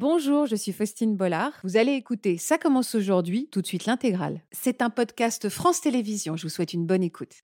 Bonjour, je suis Faustine Bollard. Vous allez écouter Ça commence aujourd'hui, tout de suite l'intégrale. C'est un podcast France Télévisions. Je vous souhaite une bonne écoute.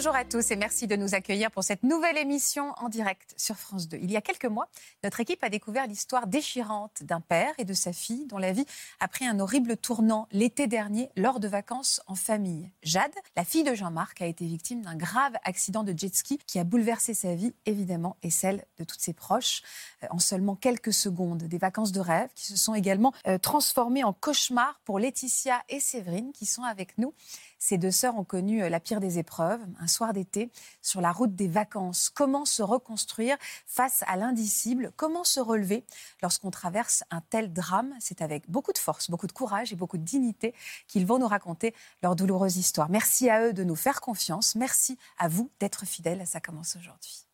Bonjour à tous et merci de nous accueillir pour cette nouvelle émission en direct sur France 2. Il y a quelques mois, notre équipe a découvert l'histoire déchirante d'un père et de sa fille dont la vie a pris un horrible tournant l'été dernier lors de vacances en famille. Jade, la fille de Jean-Marc, a été victime d'un grave accident de jet ski qui a bouleversé sa vie évidemment et celle de toutes ses proches euh, en seulement quelques secondes. Des vacances de rêve qui se sont également euh, transformées en cauchemars pour Laetitia et Séverine qui sont avec nous. Ces deux sœurs ont connu euh, la pire des épreuves, un soir d'été, sur la route des vacances. Comment se reconstruire face à l'indicible? Comment se relever lorsqu'on traverse un tel drame? C'est avec beaucoup de force, beaucoup de courage et beaucoup de dignité qu'ils vont nous raconter leur douloureuse histoire. Merci à eux de nous faire confiance. Merci à vous d'être fidèles. Ça commence aujourd'hui.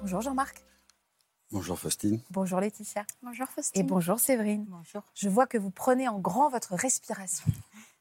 Bonjour Jean-Marc. Bonjour Faustine. Bonjour Laetitia. Bonjour Faustine. Et bonjour Séverine. Bonjour. Je vois que vous prenez en grand votre respiration.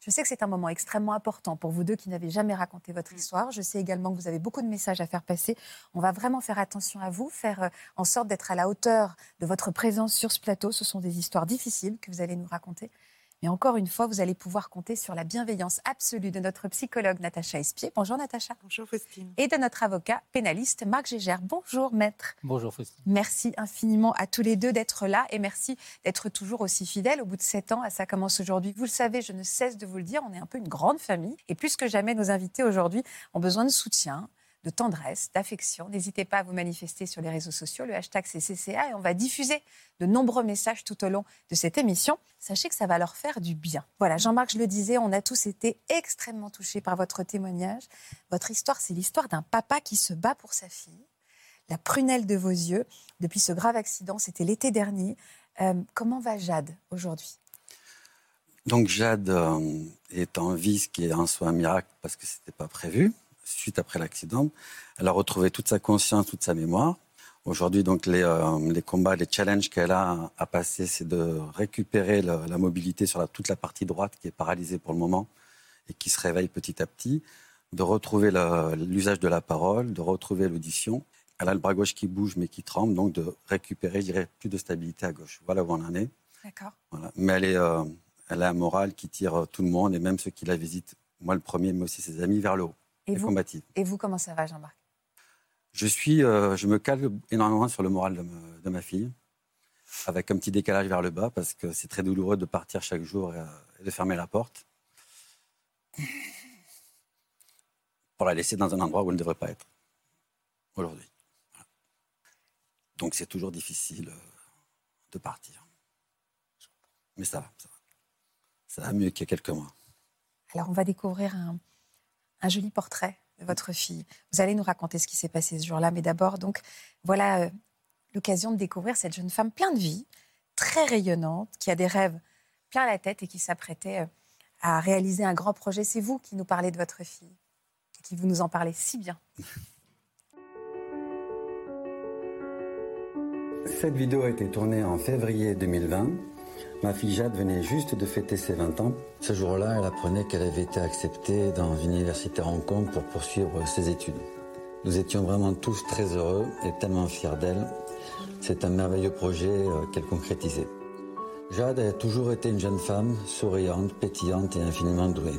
Je sais que c'est un moment extrêmement important pour vous deux qui n'avez jamais raconté votre histoire. Je sais également que vous avez beaucoup de messages à faire passer. On va vraiment faire attention à vous, faire euh, en sorte d'être à la hauteur de votre présence sur ce plateau. Ce sont des histoires difficiles que vous allez nous raconter. Mais encore une fois, vous allez pouvoir compter sur la bienveillance absolue de notre psychologue Natacha Espier. Bonjour Natacha. Bonjour Faustine. Et de notre avocat pénaliste Marc Gégère. Bonjour maître. Bonjour Faustine. Merci infiniment à tous les deux d'être là et merci d'être toujours aussi fidèles au bout de sept ans à Ça commence aujourd'hui. Vous le savez, je ne cesse de vous le dire, on est un peu une grande famille et plus que jamais nos invités aujourd'hui ont besoin de soutien, de tendresse, d'affection. N'hésitez pas à vous manifester sur les réseaux sociaux. Le hashtag c'est CCA et on va diffuser de nombreux messages tout au long de cette émission. Sachez que ça va leur faire du bien. Voilà, Jean-Marc, je le disais, on a tous été extrêmement touchés par votre témoignage. Votre histoire, c'est l'histoire d'un papa qui se bat pour sa fille. La prunelle de vos yeux, depuis ce grave accident, c'était l'été dernier. Euh, comment va Jade aujourd'hui? Donc Jade euh, est en vie, ce qui est en soi un miracle parce que ce n'était pas prévu suite après l'accident. Elle a retrouvé toute sa conscience, toute sa mémoire. Aujourd'hui, donc, les, euh, les, combats, les challenges qu'elle a à passer, c'est de récupérer la, la mobilité sur la, toute la partie droite qui est paralysée pour le moment et qui se réveille petit à petit, de retrouver l'usage de la parole, de retrouver l'audition. Elle a le bras gauche qui bouge mais qui tremble, donc de récupérer, je dirais, plus de stabilité à gauche. Voilà où on en est. D'accord. Voilà. Mais elle, est, euh, elle a un moral qui tire tout le monde et même ceux qui la visitent, moi le premier, mais aussi ses amis, vers le haut. Et vous, et vous, comment ça va, Jean-Marc? Je suis, euh, je me cale énormément sur le moral de, me, de, ma fille, avec un petit décalage vers le bas, parce que c'est très douloureux de partir chaque jour et, et, de fermer la porte pour la laisser dans un endroit où elle ne devrait pas être aujourd'hui. Voilà. Donc c'est toujours difficile euh, de partir. Mais ça va, ça va. Ça va mieux qu'il y a quelques mois. Alors on va découvrir un, un joli portrait de votre fille. Vous allez nous raconter ce qui s'est passé ce jour-là, mais d'abord, donc, voilà euh, l'occasion de découvrir cette jeune femme pleine de vie, très rayonnante, qui a des rêves plein la tête et qui s'apprêtait euh, à réaliser un grand projet. C'est vous qui nous parlez de votre fille, et qui vous nous en parlez si bien. Cette vidéo a été tournée en février 2020 Ma fille Jade venait juste de fêter ses 20 ans. Ce jour-là, elle apprenait qu'elle avait été acceptée dans une université à Hong Kong pour poursuivre ses études. Nous étions vraiment tous très heureux et tellement fiers d'elle. C'est un merveilleux projet euh, qu'elle concrétisait. Jade a toujours été une jeune femme, souriante, pétillante et infiniment douée.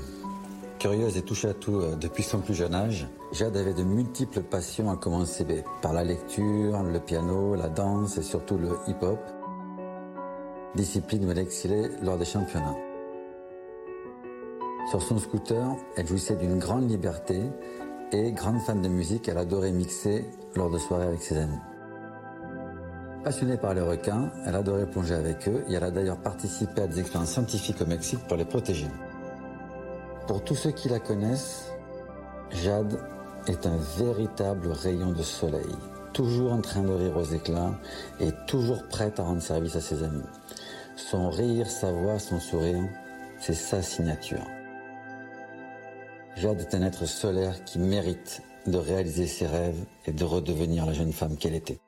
Curieuse et touche à tout euh, depuis son plus jeune âge, Jade avait de multiples passions à commencer par la lecture, le piano, la danse et surtout le hip-hop discipline où elle excellait lors des championnats. Sur son scooter, elle jouissait d'une grande liberté et, grande fan de musique, elle adorait mixer lors de soirées avec ses amis. Passionnée par les requins, elle adorait plonger avec eux et elle a d'ailleurs participé à des expériences scientifiques au Mexique pour les protéger. Pour tous ceux qui la connaissent, Jade est un véritable rayon de soleil, toujours en train de rire aux éclats et toujours prête à rendre service à ses amis. Son rire, sa voix, son sourire, c'est sa signature. Jade est un être solaire qui mérite de réaliser ses rêves et de redevenir la jeune femme qu'elle était.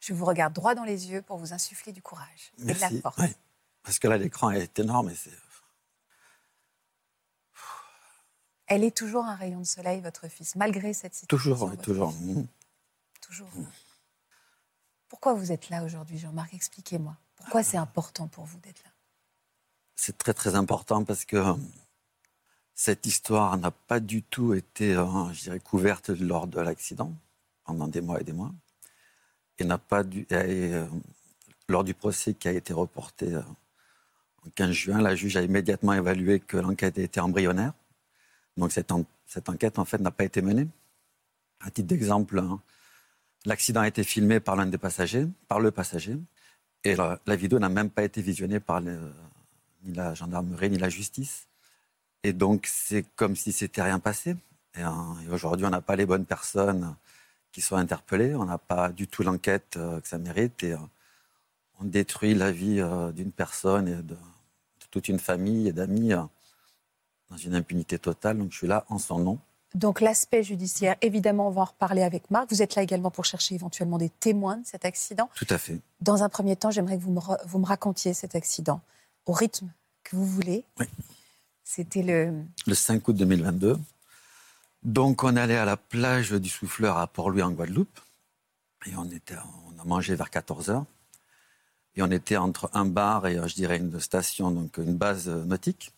Je vous regarde droit dans les yeux pour vous insuffler du courage et de la force. Parce que là, l'écran est énorme et c'est. Elle est toujours un rayon de soleil, votre fils, malgré cette situation. Toujours, toujours. Mmh. Toujours. Pourquoi vous êtes là aujourd'hui, Jean-Marc? Expliquez-moi. Pourquoi c'est important pour vous d'être là? C'est très, très important parce que euh, cette histoire n'a pas du tout été, euh, je dirais, couverte lors de l'accident, pendant des mois et des mois. Et n'a pas dû. Euh, lors du procès qui a été reporté en 15 juin, la juge a immédiatement évalué que l'enquête était embryonnaire. Donc cette, enquête, en fait, n'a pas été menée. À titre d'exemple, hein, l'accident a été filmé par l'un des passagers, par le passager, et la, vidéo n'a même pas été visionnée par ni la gendarmerie ni la justice. Et donc c'est comme si c'était rien passé. Et, hein, aujourd'hui, on n'a pas les bonnes personnes qui sont interpellées, on n'a pas du tout l'enquête euh, que ça mérite, et euh, on détruit la vie euh, d'une personne et de, toute une famille et d'amis dans une impunité totale. Donc je suis là en son nom. Donc l'aspect judiciaire, évidemment, on va en reparler avec Marc. Vous êtes là également pour chercher éventuellement des témoins de cet accident. Tout à fait. Dans un premier temps, j'aimerais que vous me, vous me racontiez cet accident au rythme que vous voulez. Oui. C'était le... Le 5 août 2022. Donc on allait à la plage du Souffleur à Port-Louis en Guadeloupe. Et on, était, on a mangé vers 14 heures. Et on était entre un bar et, je dirais, une station, donc une base nautique.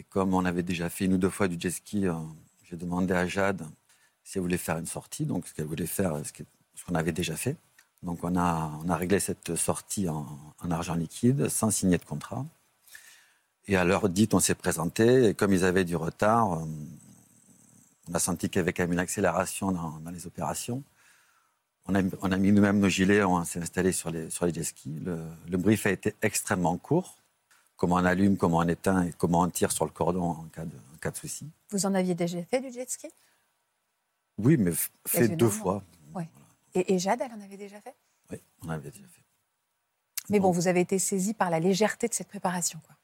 Et comme on avait déjà fait une ou deux fois du jet ski, euh, j'ai demandé à Jade si elle voulait faire une sortie, donc ce qu'elle voulait faire, ce qu'on avait déjà fait. Donc on a, réglé cette sortie en, argent liquide, sans signer de contrat. Et à l'heure dite, on s'est présenté, et comme ils avaient du retard, euh, on a senti qu'il y avait quand même une accélération dans, les opérations. On a, mis nous-mêmes nos gilets, on s'est installé sur les, sur les jet skis. Le, le brief a été extrêmement court comment on allume, comment on éteint et comment on tire sur le cordon en cas de, cas de souci. Vous en aviez déjà fait du jet ski? Oui, mais fait deux fois. Et, Jade, elle en avait déjà fait? Oui, on en avait déjà fait. Mais bon, vous avez été saisi par la légèreté de cette préparation, quoi.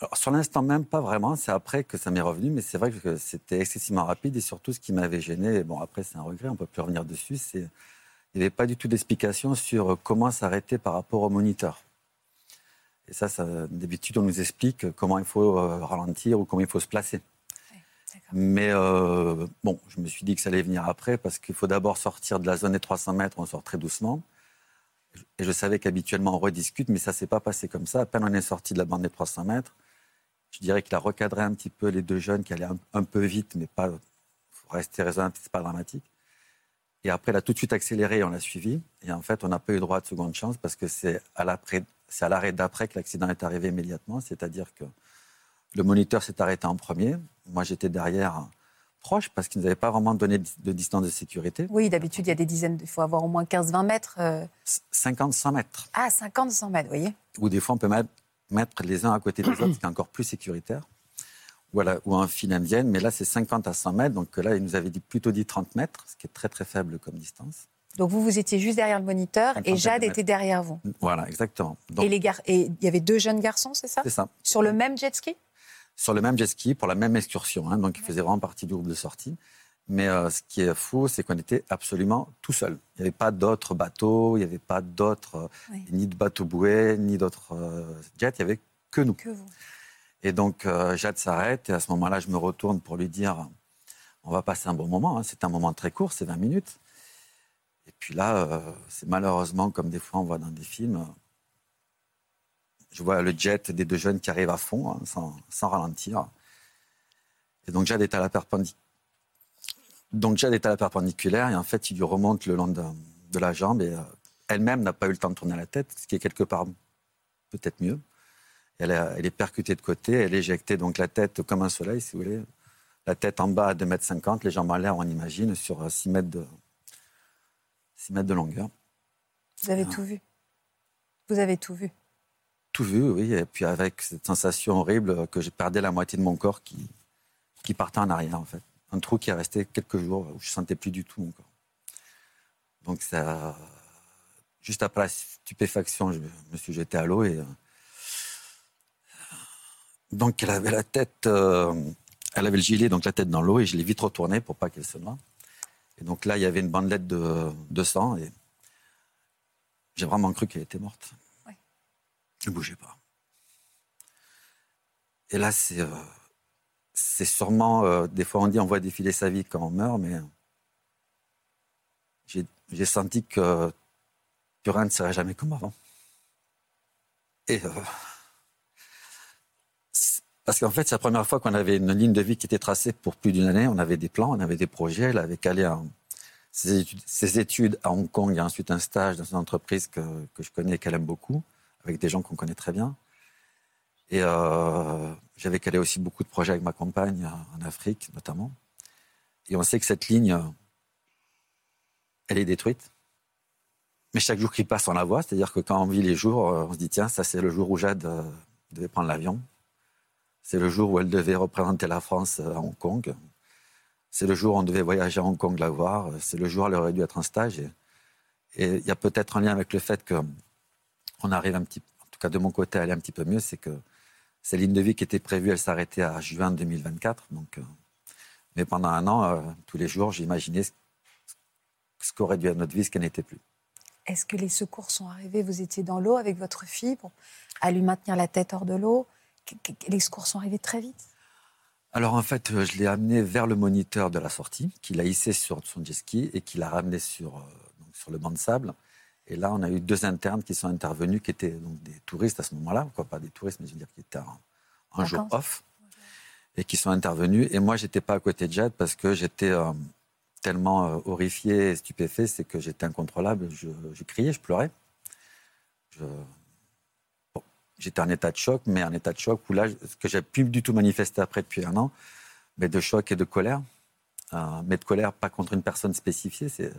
Alors, sur l'instant même, pas vraiment. C'est après que ça m'est revenu, mais c'est vrai que c'était excessivement rapide et surtout ce qui m'avait gêné, bon après c'est un regret, on ne peut plus revenir dessus, c'est il n'y avait pas du tout d'explication sur comment s'arrêter par rapport au moniteur. Et ça, d'habitude, on nous explique comment il faut euh, ralentir ou comment il faut se placer. Mais euh, bon, je me suis dit que ça allait venir après parce qu'il faut d'abord sortir de la zone des 300 mètres, on sort très doucement. Et je savais qu'habituellement on rediscute, mais ça ne s'est pas passé comme ça. À peine on est sorti de la bande des 300 mètres, je dirais qu'il a recadré un petit peu les deux jeunes qui allaient un, peu vite, mais pas. faut rester raisonnable, c'est pas dramatique. Et après, il a tout de suite accéléré, on l'a suivi. Et en fait, on n'a pas eu droit de seconde chance parce que c'est à l'après c'est à l'arrêt d'après que l'accident est arrivé immédiatement, c'est-à-dire que le moniteur s'est arrêté en premier. Moi, j'étais derrière proche parce qu'il ne nous avait pas vraiment donné de distance de sécurité. Oui, d'habitude, il y a des dizaines, il faut avoir au moins 15-20 mètres. 50-100 euh. mètres. Ah, 50-100 mètres, vous voyez. Ou des fois, on peut mettre les uns à côté des autres, ce qui est encore plus sécuritaire. Voilà, ou un fil indienne, mais là, c'est 50 à 100 mètres. Donc là, il nous avait dit, plutôt dit 30 mètres, ce qui est très, très faible comme distance. Donc vous, vous étiez juste derrière le moniteur et Jade était derrière vous. Voilà, exactement. et les et il y avait deux jeunes garçons, c'est ça C'est ça. Sur le même jet ski Sur le même jet ski pour la même excursion. Hein, donc ils faisaient vraiment partie du groupe de sortie. Mais euh, ce qui est fou, c'est qu'on était absolument tout seul. Il n'y avait pas d'autres bateaux, il n'y avait pas d'autres, euh, ni de bateaux bouées, ni d'autres euh, jets. Il n'y avait que nous. Que vous. Et donc Jade s'arrête et à ce moment-là, je me retourne pour lui dire, on va passer un bon moment. Hein. C'est un moment très court, c'est 20 minutes. Puis là, euh, c'est malheureusement comme des fois on voit dans des films. Je vois le jet des deux jeunes qui arrivent à fond, hein, sans, ralentir. Et donc Jade est à la perpendiculaire. Et en fait, il lui remonte le long de, la jambe et euh, elle-même n'a pas eu le temps de tourner la tête, ce qui est quelque part peut-être mieux. Elle, elle, est percutée de côté, elle est éjectée donc la tête comme un soleil, si vous voulez. La tête en bas à 2,50 m, les jambes en l'air, on imagine, sur 6 mètres de, 6 mètres de longueur. Vous avez tout vu Vous avez tout vu Tout vu, oui. Et puis avec cette sensation horrible que je perdais la moitié de mon corps qui, qui partait en arrière, en fait. Un trou qui est resté quelques jours où je ne sentais plus du tout mon corps. Donc ça... Juste après la stupéfaction, je me suis jeté à l'eau et... Donc elle avait la tête, euh, elle avait le gilet, donc la tête dans l'eau, et je l'ai vite retourné pour pas qu'elle se noie. Et donc là, il y avait une bandelette de, de sang, et j'ai vraiment cru qu'elle était morte. Ouais. Elle ne bougeait pas. Et là, c'est euh, c'est sûrement, euh, des fois on dit on voit défiler sa vie quand on meurt, mais j'ai senti que, que rien ne serait jamais comme avant. Et euh, parce qu'en fait, c'est la première fois qu'on avait une ligne de vie qui était tracée pour plus d'une année. On avait des plans, on avait des projets. Elle avait calé un- ses, études, ses études à Hong Kong et ensuite un stage dans une entreprise que, je connais et qu'elle aime beaucoup, avec des gens qu'on connaît très bien. Et euh, j'avais calé aussi beaucoup de projets avec ma compagne euh, en Afrique, notamment. Et on sait que cette ligne, euh, elle est détruite. Mais chaque jour qui passe, on la voit. C'est-à-dire que quand on vit les jours, euh, on se dit tiens, ça c'est le jour où Jade devait prendre l'avion. C'est le jour où elle devait représenter la France à Hong Kong. C'est le jour où on devait voyager à Hong Kong la voir. C'est le jour où elle aurait dû être en stage. Et il y a peut-être un lien avec le fait que on arrive un petit, en tout cas de mon côté, à aller un petit peu mieux. C'est que ces lignes de vie qui étaient prévues, elles s'arrêtaient à juin 2024. Donc, euh, mais pendant un an, euh, tous les jours, j'imaginais ce, ce qu'aurait dû être notre vie, ce qu'elle n'était plus. Est-ce que les secours sont arrivés? Vous étiez dans l'eau avec votre fille pour, à lui maintenir la tête hors de l'eau? Les secours sont arrivés très vite. Alors en fait, euh, je l'ai amené vers le moniteur de la sortie, qui l'a hissé sur son jet ski et qui l'a ramené sur, euh, donc, sur le banc de sable. Et là, on a eu deux internes qui sont intervenus, qui étaient donc des touristes à ce moment-là, quoi, pas des touristes, mais je veux dire qui étaient en, en jour off, et qui sont intervenus. Et moi, j'étais pas à côté de Jade parce que j'étais euh, tellement euh, horrifié et stupéfait, c'est que j'étais incontrôlable. Je, je criais, je pleurais. Je- j'étais en état de choc, mais en état de choc où là, ce que j'ai plus du tout manifesté après depuis un an, mais de choc et de colère. Euh, mais de colère, pas contre une personne spécifiée, c'est,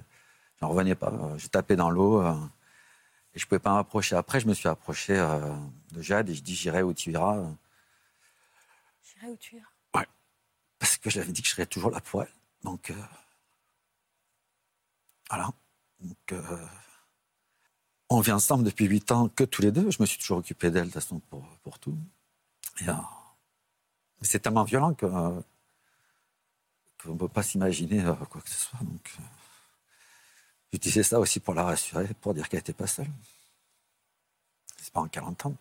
j'en revenais pas. Euh, J'ai tapé dans l'eau euh, et je pouvais pas m'approcher. Après, je me suis approché euh, de Jade et je dis j'irai où tu iras, J'irai où tu iras. parce que j'avais dit que je serais toujours là pour elle. Donc voilà. Donc, on vit ensemble depuis huit ans que tous les deux. Je me suis toujours occupé d'elle de toute façon pour, tout. Euh, c'est tellement violent qu'on ne peut pas s'imaginer euh, quoi que ce soit. Donc, euh, j'utilisais ça aussi pour la rassurer, pour dire qu'elle n'était pas seule. C'est pas en 40 ans.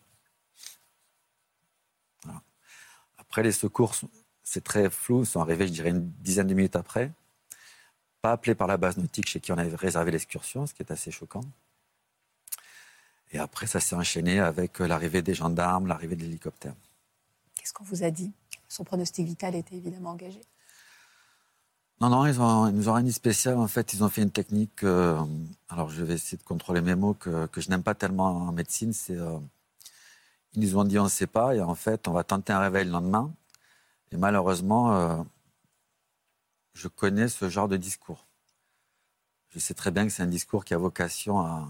Après, les secours, c'est très flou, sont arrivés, je dirais, une dizaine de minutes après. Pas appelés par la base nautique chez qui on avait réservé l'excursion, ce qui est assez choquant. Et après, ça s'est enchaîné avec euh, l'arrivée des gendarmes, l'arrivée de l'hélicoptère. Qu'est-ce qu'on vous a dit? Son pronostic vital était évidemment engagé. Non, non, ils, ont, ils nous ont rien dit spécial. En fait, ils ont fait une technique. euh, alors, je vais essayer de contrôler mes mots que, que je n'aime pas tellement en médecine. C'est, euh, ils nous ont dit on ne sait pas, et en fait, on va tenter un réveil le lendemain. Et malheureusement, euh, je connais ce genre de discours. Je sais très bien que c'est un discours qui a vocation à.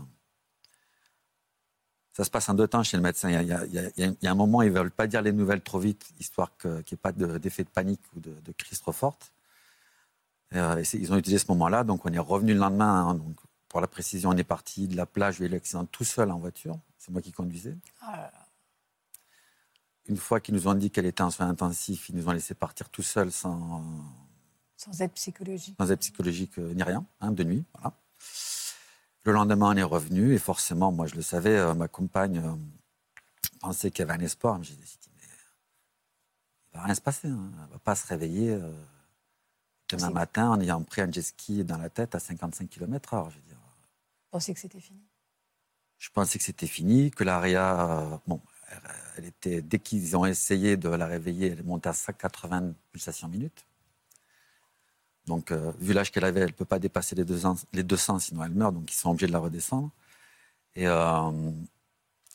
Ça se passe en deux temps chez le médecin. Il y a, il y a- il y a- il y a un moment, ils ne veulent pas dire les nouvelles trop vite, histoire qu'il n'y ait pas de- d'effet de panique ou de, de crise trop forte. Euh, ils ont utilisé ce moment-là, donc on est revenu le lendemain. hein, donc, pour la précision, on est parti de la plage, j'ai eu l'accident tout seul en voiture. C'est moi qui conduisais. Une fois qu'ils nous ont dit qu'elle était en soins intensifs, ils nous ont laissé partir tout seul sans, Sans aide psychologique. sans aide psychologique euh, ni rien, hein, de nuit. Voilà. Le lendemain, on est revenu et forcément, moi je le savais, euh, ma compagne euh, pensait qu'il y avait un espoir. Mais j'ai dit, mais il va rien se passer. hein. Elle ne va pas se réveiller euh, demain matin en ayant pris un jet ski dans la tête à 55 km/h. Je veux dire. Pensez que c'était fini? Je pensais que c'était fini, que l'ARIA, bon, elle, elle était, dès qu'ils ont essayé de la réveiller, elle est montée à 180 pulsations minutes. Donc, euh, vu l'âge qu'elle avait, elle ne peut pas dépasser les 200, les 200, sinon elle meurt, donc ils sont obligés de la redescendre. Et euh,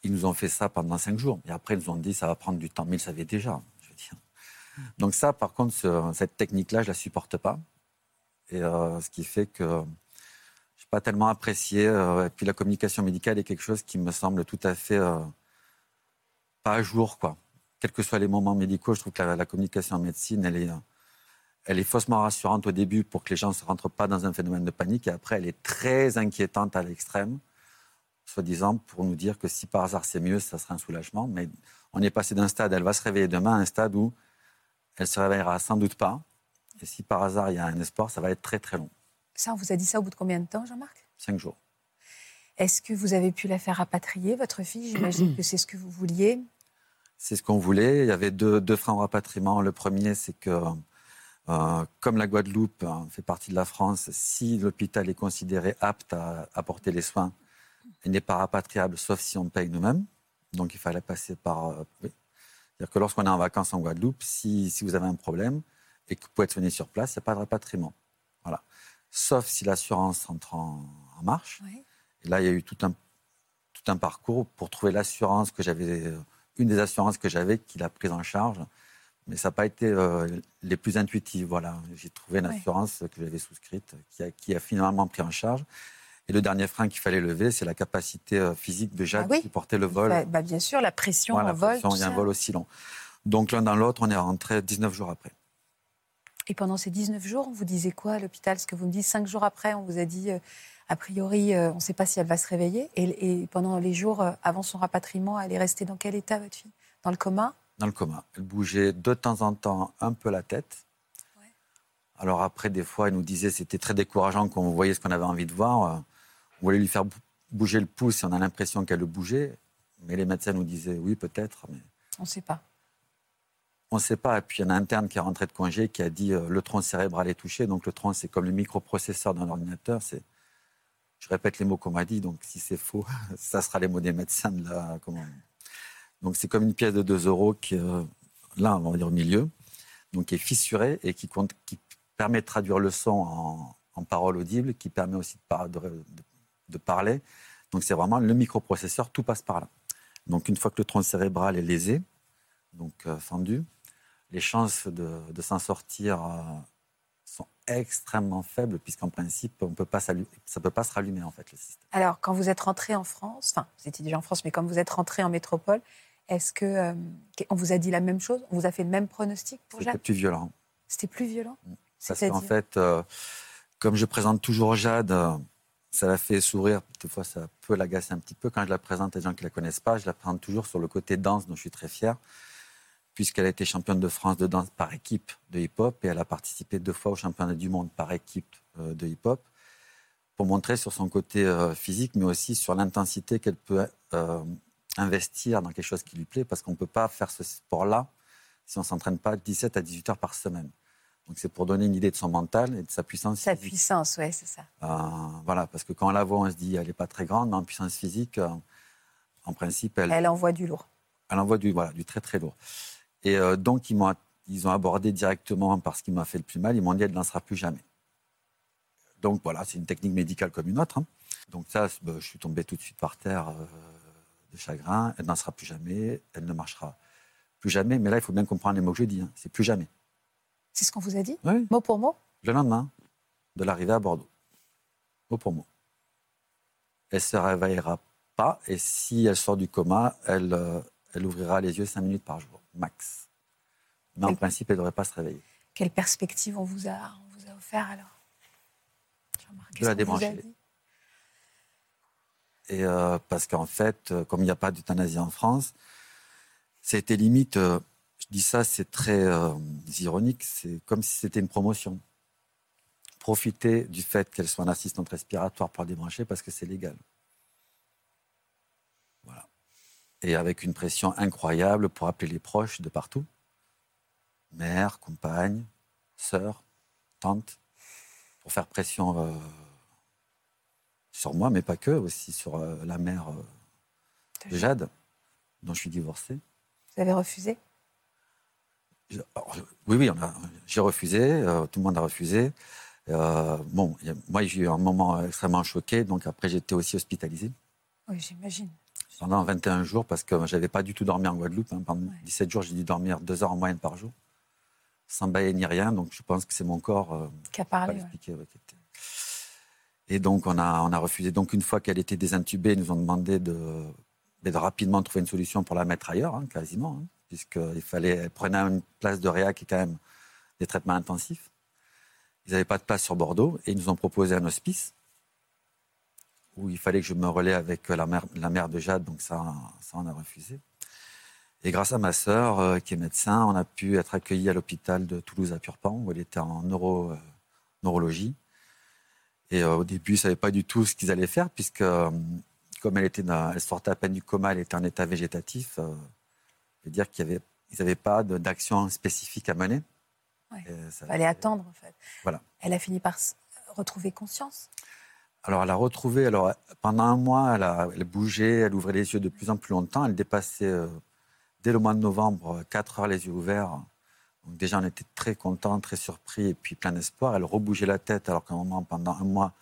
ils nous ont fait ça pendant cinq jours. Et après, ils nous ont dit ça va prendre du temps, mais ils savaient déjà. Donc ça, par contre, ce- cette technique-là, je ne la supporte pas. Et euh, ce qui fait que je n'ai pas tellement apprécié. et puis la communication médicale est quelque chose qui me semble tout à fait pas à jour. Quoi. Quels que soient les moments médicaux, je trouve que la, communication en médecine, elle est, elle est faussement rassurante au début pour que les gens ne se rentrent pas dans un phénomène de panique. Et après, elle est très inquiétante à l'extrême soi-disant pour nous dire que si par hasard c'est mieux, ça sera un soulagement. Mais on est passé d'un stade, elle va se réveiller demain, à un stade où elle se réveillera sans doute pas. Et si par hasard il y a un espoir, ça va être très très long. Ça, on vous a dit ça au bout de combien de temps, Jean-Marc? Cinq jours. Est-ce que vous avez pu la faire rapatrier, votre fille? J'imagine que c'est ce que vous vouliez. C'est ce qu'on voulait. Il y avait deux, deux freins au rapatriement. Le premier, c'est que, euh, comme la Guadeloupe hein, fait partie de la France, si l'hôpital est considéré apte à apporter les soins, il n'est pas rapatriable, sauf si on paye nous-mêmes. Donc il fallait passer par. Euh, oui. C'est-à-dire que lorsqu'on est en vacances en Guadeloupe, si, si vous avez un problème et que vous pouvez être soigné sur place, il n'y a pas de rapatriement. Voilà. Sauf si l'assurance entre en, en marche. Oui. Et là, il y a eu tout un, tout un parcours pour trouver l'assurance que j'avais, euh, une des assurances que j'avais qui l'a prise en charge. Mais ça n'a pas été euh, les plus intuitives. Voilà. J'ai trouvé une Ouais. assurance que j'avais souscrite qui a, qui a finalement pris en charge. Et le dernier frein qu'il fallait lever, c'est la capacité euh, physique de Jade Ah oui. qui portait le vol. Bah, bah, bien sûr, la pression Voilà, en vol. pression, il y a un vol aussi long. Donc l'un dans l'autre, on est rentré 19 jours après. Et pendant ces 19 jours, on vous disait quoi à l'hôpital? Ce que vous me dites, cinq jours après, on vous a dit, euh, a priori, euh, on ne sait pas si elle va se réveiller. Et, et pendant les jours avant son rapatriement, elle est restée dans quel état, votre fille? Dans le coma? Dans le coma. Elle bougeait de temps en temps un peu la tête. Ouais. Alors après, des fois, elle nous disait c'était très décourageant quand on voyait ce qu'on avait envie de voir. On voulait lui faire bou- bouger le pouce et on a l'impression qu'elle le bougeait. Mais les médecins nous disaient oui, peut-être, mais On ne sait pas. on ne sait pas. Et puis il y en a un interne qui est rentré de congé qui a dit euh, le tronc cérébral est touché. Donc le tronc, c'est comme le microprocesseur d'un ordinateur. C'est je répète les mots qu'on m'a dit, donc si c'est faux, ça sera les mots des médecins. de la- comment... Donc c'est comme une pièce de 2 euros qui, euh, là, on va dire au milieu, donc qui est fissurée et qui, permet de traduire le son en, en parole audible, qui permet aussi de, par- de- de- de parler. Donc c'est vraiment le microprocesseur, tout passe par là. Donc une fois que le tronc cérébral est lésé, donc euh, fendu, les chances de, s'en sortir euh, sont extrêmement faibles, puisqu'en principe, on peut pas ça ne peut pas se rallumer, en fait. Alors, quand vous êtes rentré en France, enfin, vous étiez déjà en France, mais quand vous êtes rentré en métropole, est-ce que euh, on vous a dit la même chose? On vous a fait le même pronostic pour C'était Jade? plus violent. C'était plus violent? Parce C'est-à-dire? qu'en fait, euh, comme je présente toujours Jade, euh, ça la fait sourire. Des fois, ça peut l'agacer un petit peu. Quand je la présente à des gens qui ne la connaissent pas, je la présente toujours sur le côté danse, dont je suis très fier, puisqu'elle a été championne de France de danse par équipe de hip-hop et elle a participé deux fois au championnat du monde par équipe de hip-hop pour montrer sur son côté physique, mais aussi sur l'intensité qu'elle peut investir dans quelque chose qui lui plaît, parce qu'on ne peut pas faire ce sport-là si on ne s'entraîne pas 17 à 18 heures par semaine. Donc c'est pour donner une idée de son mental et de sa puissance Sa physique. puissance, ouais, c'est ça. Euh, voilà, parce que quand on la voit, on se dit elle n'est pas très grande, mais en puissance physique, euh, en principe, elle, Elle envoie du lourd. elle envoie du, voilà, du très très lourd. Et euh, donc ils, m'ont, ils ont abordé directement par ce qui m'a fait le plus mal, ils m'ont dit elle ne lancera plus jamais. Donc voilà, c'est une technique médicale comme une autre. hein. Donc ça, ben, je suis tombé tout de suite par terre de chagrin, elle n'en sera plus jamais, elle ne marchera plus jamais. Mais là, il faut bien comprendre les mots que je dis, hein. c'est plus jamais. C'est ce qu'on vous a dit Oui. Mot pour mot le lendemain de l'arrivée à Bordeaux, mot pour mot. Elle se réveillera pas et si elle sort du coma, elle, euh, elle ouvrira les yeux cinq minutes par jour, max. Mais en principe, elle ne devrait pas se réveiller. Quelle perspective on vous a, on vous a offert alors? De la débrancher. Et euh, parce qu'en fait, euh, comme il n'y a pas d'euthanasie en France, c'était limite, euh, je dis ça, c'est très ironique, c'est comme si c'était une promotion. Profiter du fait qu'elle soit en assistante respiratoire pour la débrancher parce que c'est légal. Voilà. Et avec une pression incroyable pour appeler les proches de partout. Mère, compagne, sœur, tante, pour faire pression sur moi, mais pas que, aussi sur euh, la mère euh, de Jade, dont je suis divorcé. Vous avez refusé? Je- alors, je- oui, oui, j'ai refusé, euh, tout le monde a refusé. Euh, bon, a- moi, j'ai eu un moment extrêmement choqué, donc après, été aussi hospitalisé Oui, j'imagine. pendant 21 jours parce que je n'avais pas du tout dormi en Guadeloupe. hein. Pendant Ouais. 17 jours, j'ai dû dormir deux heures en moyenne par jour, sans bailler ni rien, donc je pense que c'est mon corps. euh, Qui a pas parlé ouais. l'expliquer, ouais, qui était- Et donc, on a, refusé. Donc, une fois qu'elle était désintubée, ils nous ont demandé de, rapidement trouver une solution pour la mettre ailleurs, hein, quasiment, hein, puisqu'il fallait, prenait une place de réa qui est quand même des traitements intensifs. Ils n'avaient pas de place sur Bordeaux et ils nous ont proposé un hospice où il fallait que je me relaie avec la mère, de Jade, donc ça, ça, on a refusé. Et grâce à ma sœur, euh, qui est médecin, on a pu être accueillis à l'hôpital de Toulouse à Purpan, où elle était en euh, neurologie. Et au début, ils ne savaient pas du tout ce qu'ils allaient faire, puisque comme elle, était elle sortait à peine du coma, elle était en état végétatif. Euh, veut dire qu'ils n'avaient pas d'action spécifique à mener. Il fallait attendre, en fait. Voilà. Elle a fini par retrouver conscience? Alors, elle a retrouvé, alors, pendant un mois, elle, a, elle bougeait, elle ouvrait les yeux de plus en plus longtemps. Elle dépassait, euh, dès le mois de novembre, 4 heures les yeux ouverts. Donc, déjà, on était très contents, très surpris et puis plein d'espoir. Elle rebougeait la tête, alors qu'à un moment, pendant un mois,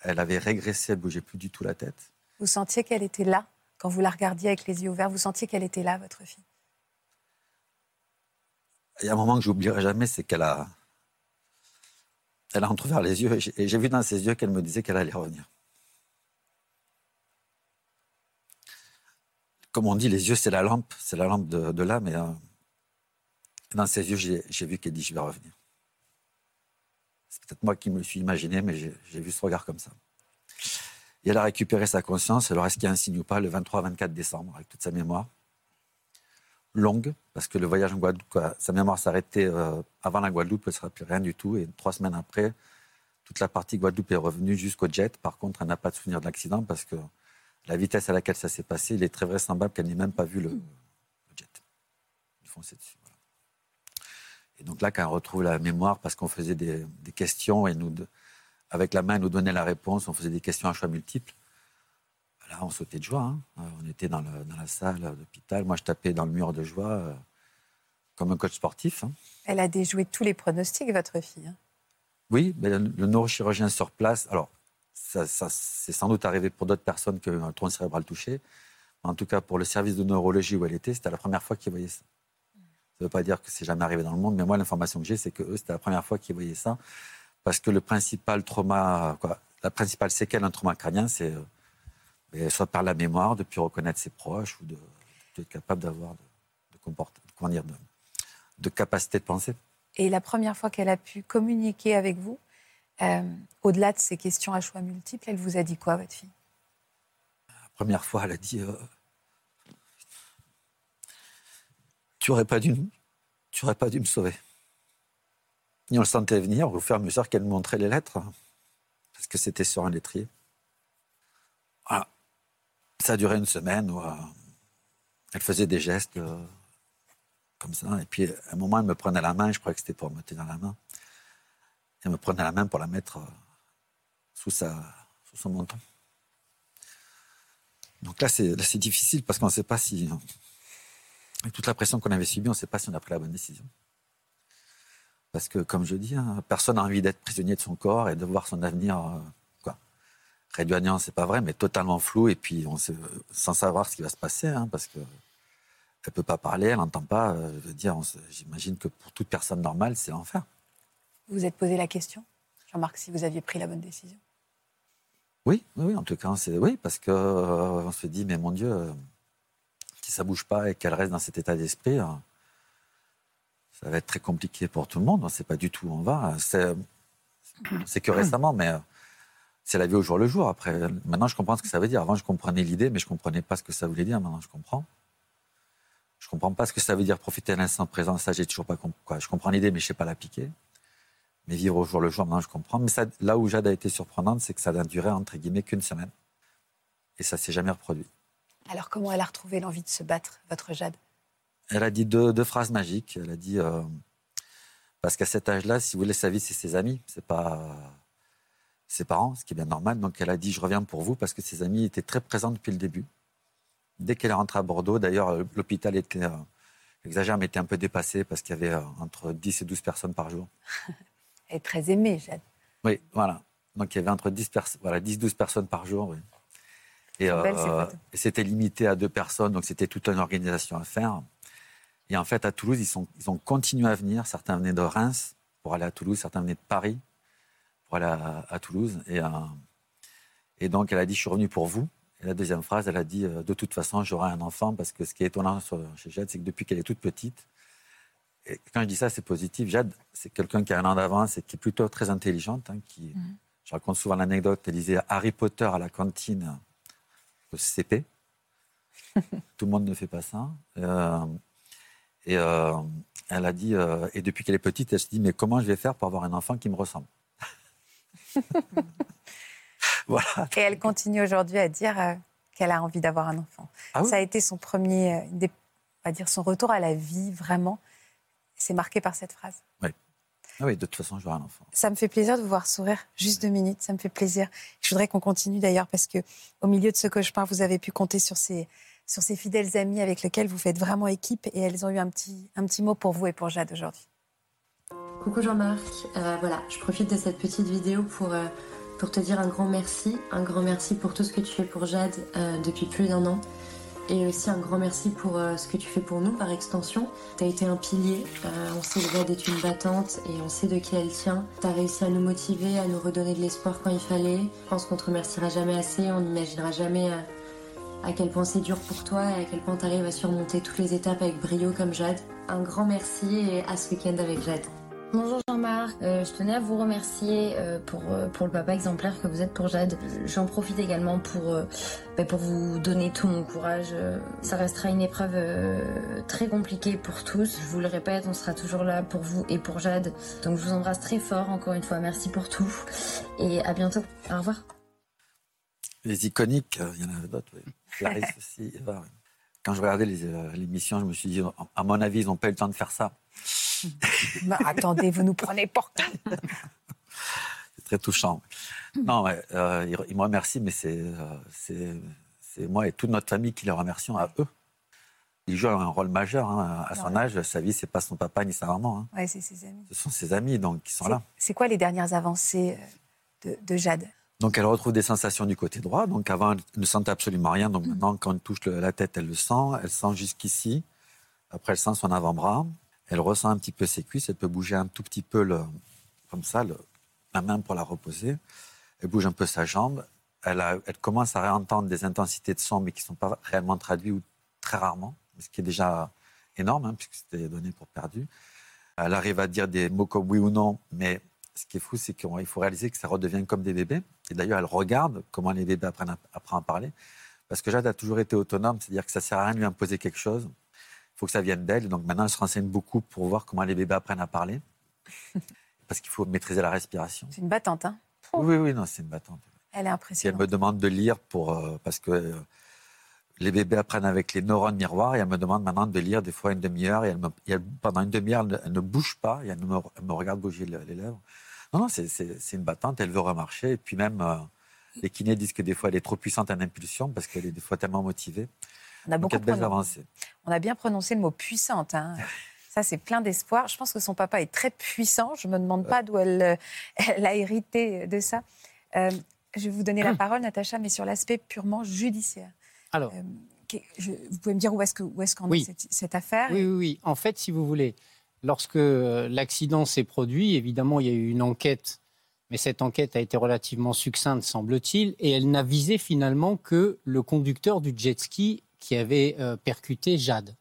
elle avait régressé, elle bougeait plus du tout la tête. Vous sentiez qu'elle était là quand vous la regardiez avec les yeux ouverts? Vous sentiez qu'elle était là, votre fille? Il y a un moment que j'oublierai jamais, c'est qu'elle a, elle a entrouvert les yeux et j'ai vu dans ses yeux qu'elle me disait qu'elle allait revenir. Comme on dit, les yeux, c'est la lampe, c'est la lampe de, l'âme. Et dans ses yeux, j'ai vu qu'elle dit Je vais revenir. C'est peut-être moi qui me le suis imaginé, mais j'ai vu ce regard comme ça. Et elle a récupéré sa conscience. Alors, est-ce qu'il y a un signe ou pas le 23-24 décembre, avec toute sa mémoire? Longue, parce que le voyage en Guadeloupe, sa mémoire s'arrêtait euh, avant la Guadeloupe, elle ne sera plus rien du tout. Et trois semaines après, toute la partie Guadeloupe est revenue jusqu'au jet. Par contre, elle n'a pas de souvenir de l'accident parce que la vitesse à laquelle ça s'est passé, il est très vraisemblable qu'elle n'ait même pas vu le, jet. Il foncé dessus. Et donc là, quand elle retrouve la mémoire, parce qu'on faisait des, questions et nous, avec la main, elle nous donnait la réponse, on faisait des questions à choix multiples. Là, on sautait de joie. Hein. Euh, on était dans, la salle d'hôpital. Moi, je tapais dans le mur de joie euh, comme un coach sportif. Hein. Elle a déjoué tous les pronostics, votre fille. Hein. Oui, mais le, neurochirurgien sur place. Alors, ça, c'est sans doute arrivé pour d'autres personnes qu'un tronc cérébral touché. En tout cas, pour le service de neurologie où elle était, c'était la première fois qu'ils voyaient ça. Ça ne veut pas dire que c'est jamais arrivé dans le monde, mais moi, l'information que j'ai, c'est que eux, c'était la première fois qu'ils voyaient ça. Parce que le principal trauma, quoi, la principale séquelle d'un trauma crânien, c'est euh, soit par la mémoire, de plus reconnaître ses proches ou de, d'être capable d'avoir de, de, de, de, capacité de penser. Et la première fois qu'elle a pu communiquer avec vous, euh, au-delà de ces questions à choix multiples, elle vous a dit quoi, votre fille? La première fois, elle a dit euh, Tu n'aurais pas dû, tu aurais pas dû me sauver. Et on le sentait venir au fur et à mesure qu'elle montrait les lettres, parce que c'était sur un lettrier. Voilà. Ça a duré une semaine où euh, elle faisait des gestes euh, comme ça. Et puis, à un moment, elle me prenait la main. Je croyais que c'était pour me tenir la main. Elle me prenait la main pour la mettre euh, sous, sa, sous son menton. Donc là, c'est difficile parce qu'on ne sait pas si. Toute la pression qu'on avait subie, on ne sait pas si on a pris la bonne décision. Parce que, comme je dis, hein, personne n'a envie d'être prisonnier de son corps et de voir son avenir réduit à néant, c'est pas vrai, mais totalement flou, et puis on sait, sans savoir ce qui va se passer, hein, parce que elle peut pas parler, elle n'entend pas. Euh, je veux dire, j'imagine que pour toute personne normale, c'est l'enfer. Vous vous êtes posé la question, Jean-Marc, si vous aviez pris la bonne décision? Oui, oui, en tout cas, c'est oui, parce que euh, on se dit, mais mon Dieu, euh, si ça bouge pas et qu'elle reste dans cet état d'esprit, ça va être très compliqué pour tout le monde. On ne sait pas du tout où on va. C'est que récemment, mais c'est la vie au jour le jour. Après, maintenant, je comprends ce que ça veut dire. Avant, je comprenais l'idée, mais je ne comprenais pas ce que ça voulait dire. Maintenant, je comprends. Je ne comprends pas ce que ça veut dire profiter de l'instant présent. Ça, j'ai toujours pas compris. Je comprends l'idée, mais je ne sais pas l'appliquer. Mais vivre au jour le jour, maintenant, je comprends. Mais là où Jade a été surprenante, c'est que ça n'a duré, entre guillemets, qu'une semaine. Et ça s'est jamais reproduit. Alors, comment elle a retrouvé l'envie de se battre, votre Jade? Elle a dit deux, phrases magiques. Elle a dit. Euh, parce qu'à cet âge-là, si vous voulez, sa vie, c'est ses amis. C'est pas ses parents, ce qui est bien normal. Donc elle a dit Je reviens pour vous parce que ses amis étaient très présents depuis le début. Dès qu'elle est rentrée à Bordeaux, d'ailleurs, euh, l'hôpital était, euh, j'exagère, mais était un peu dépassé parce qu'il y avait euh, entre 10 et 12 personnes par jour. elle est très aimée, Jade. Oui, voilà. Donc il y avait entre 10, voilà, 10 personnes par jour. Oui. Et, c'était limité à deux personnes, donc c'était toute une organisation à faire. Et en fait, à Toulouse, ils, sont, ils ont continué à venir. Certains venaient de Reims pour aller à Toulouse, certains venaient de Paris pour aller à, Toulouse. Et, euh, et donc, elle a dit, je suis revenue pour vous. Et la deuxième phrase, elle a dit, euh, de toute façon, j'aurai un enfant, parce que ce qui est étonnant chez Jade, c'est que depuis qu'elle est toute petite, et quand je dis ça, c'est positif. Jade, c'est quelqu'un qui a un an d'avance et qui est plutôt très intelligente, hein, qui, mmh. Je raconte souvent l'anecdote, elle disait Harry Potter à la cantine au CP. Tout le monde ne fait pas ça. Euh, et euh, elle a dit, euh, et depuis qu'elle est petite, elle se dit, mais comment je vais faire pour avoir un enfant qui me ressemble? Voilà. Et elle continue aujourd'hui à dire qu'elle a envie d'avoir un enfant. Ah ça a été son premier, on va dire son retour à la vie, vraiment. C'est marqué par cette phrase. Oui. Ah oui, de toute façon, j'aurai un enfant. Ça me fait plaisir de vous voir sourire. Juste deux minutes, ça me fait plaisir. Je voudrais qu'on continue d'ailleurs parce que au milieu de ce cauchemar, vous avez pu compter sur ces, sur ces fidèles amis avec lesquels vous faites vraiment équipe et elles ont eu un petit, un petit mot pour vous et pour Jade aujourd'hui. Coucou Jean-Marc, euh, voilà, je profite de cette petite vidéo pour, euh, pour te dire un grand merci, un grand merci pour tout ce que tu fais pour Jade euh, depuis plus d'un an. Et aussi un grand merci pour euh, ce que tu fais pour nous par extension. Tu as été un pilier, euh, on sait que est une battante et on sait de qui elle tient. Tu as réussi à nous motiver, à nous redonner de l'espoir quand il fallait. Je pense qu'on te remerciera jamais assez, on n'imaginera jamais euh, à quel point c'est dur pour toi et à quel point tu arrives à surmonter toutes les étapes avec brio comme Jade. Un grand merci et à ce week-end avec Jade. Bonjour Jean-Marc, euh, je tenais à vous remercier euh, pour, euh, pour le papa exemplaire que vous êtes pour Jade. J'en profite également pour, bah, pour vous donner tout mon courage. Ça restera une épreuve très compliquée pour tous. Je vous le répète, on sera toujours là pour vous et pour Jade. Donc je vous embrasse très fort encore une fois. Merci pour tout et à bientôt. Au revoir. Les iconiques, il y en a d'autres. Clarisse aussi. Quand je regardais l'émission, je me suis dit, à mon avis, ils n'ont pas eu le temps de faire ça. Attendez, vous nous prenez pour C'est très touchant. Non, euh, il, me remercie, mais euh, c'est moi et toute notre famille qui les remercions à eux. Il joue un rôle majeur. Hein. À son âge, sa vie, c'est pas son papa ni sa maman. Hein. c'est ses amis. Ce sont ses amis, donc, qui sont là. C'est quoi les dernières avancées euh, de, Jade? Donc, elle retrouve des sensations du côté droit. Donc, avant, elle ne sentait absolument rien. Donc, mm. maintenant, quand on touche la tête, elle le sent. Elle sent jusqu'ici. Après, elle sent son avant-bras. Elle ressent un petit peu ses cuisses, elle peut bouger un tout petit peu le, comme ça, la main pour la reposer. Elle bouge un peu sa jambe. Elle, commence à réentendre des intensités de son, mais qui ne sont pas réellement traduites ou très rarement, ce qui est déjà énorme, hein, puisque c'était donné pour perdu. Elle arrive à dire des mots comme oui ou non, mais ce qui est fou, c'est qu'il faut réaliser que ça redevient comme des bébés. Et d'ailleurs, elle regarde comment les bébés apprennent à, apprennent à parler. Parce que Jade a toujours été autonome, c'est-à-dire que ça ne sert à rien de lui imposer quelque chose faut que ça vienne d'elle. Donc maintenant, elle se renseigne beaucoup pour voir comment les bébés apprennent à parler. Parce qu'il faut maîtriser la respiration. C'est une battante, hein Oui, oui, non, c'est une battante. Elle est impressionnante. elle me demande de lire pour, euh, parce que euh, les bébés apprennent avec les neurones miroirs et elle me demande maintenant de lire des fois une demi-heure et, elle pendant une demi-heure, elle, ne bouge pas et elle me, regarde bouger les lèvres. Non, non, c'est une battante, elle veut remarcher. Et puis même, euh, les kinés disent que des fois, elle est trop puissante en impulsion parce qu'elle est des fois tellement motivée. On a beaucoup On a bien prononcé le mot puissante. Hein. Ça, c'est plein d'espoir. Je pense que son papa est très puissant. Je ne me demande pas d'où elle, a hérité de ça. Euh, je vais vous donner la parole, Natacha, mais sur l'aspect purement judiciaire. Alors, euh, vous pouvez me dire où est-ce qu'en est, qu est cette, affaire oui, oui, oui. En fait, si vous voulez, lorsque euh, l'accident s'est produit, évidemment, il y a eu une enquête, mais cette enquête a été relativement succincte, semble-t-il, et elle n'a visé finalement que le conducteur du jet ski qui avait euh, percuté Jade.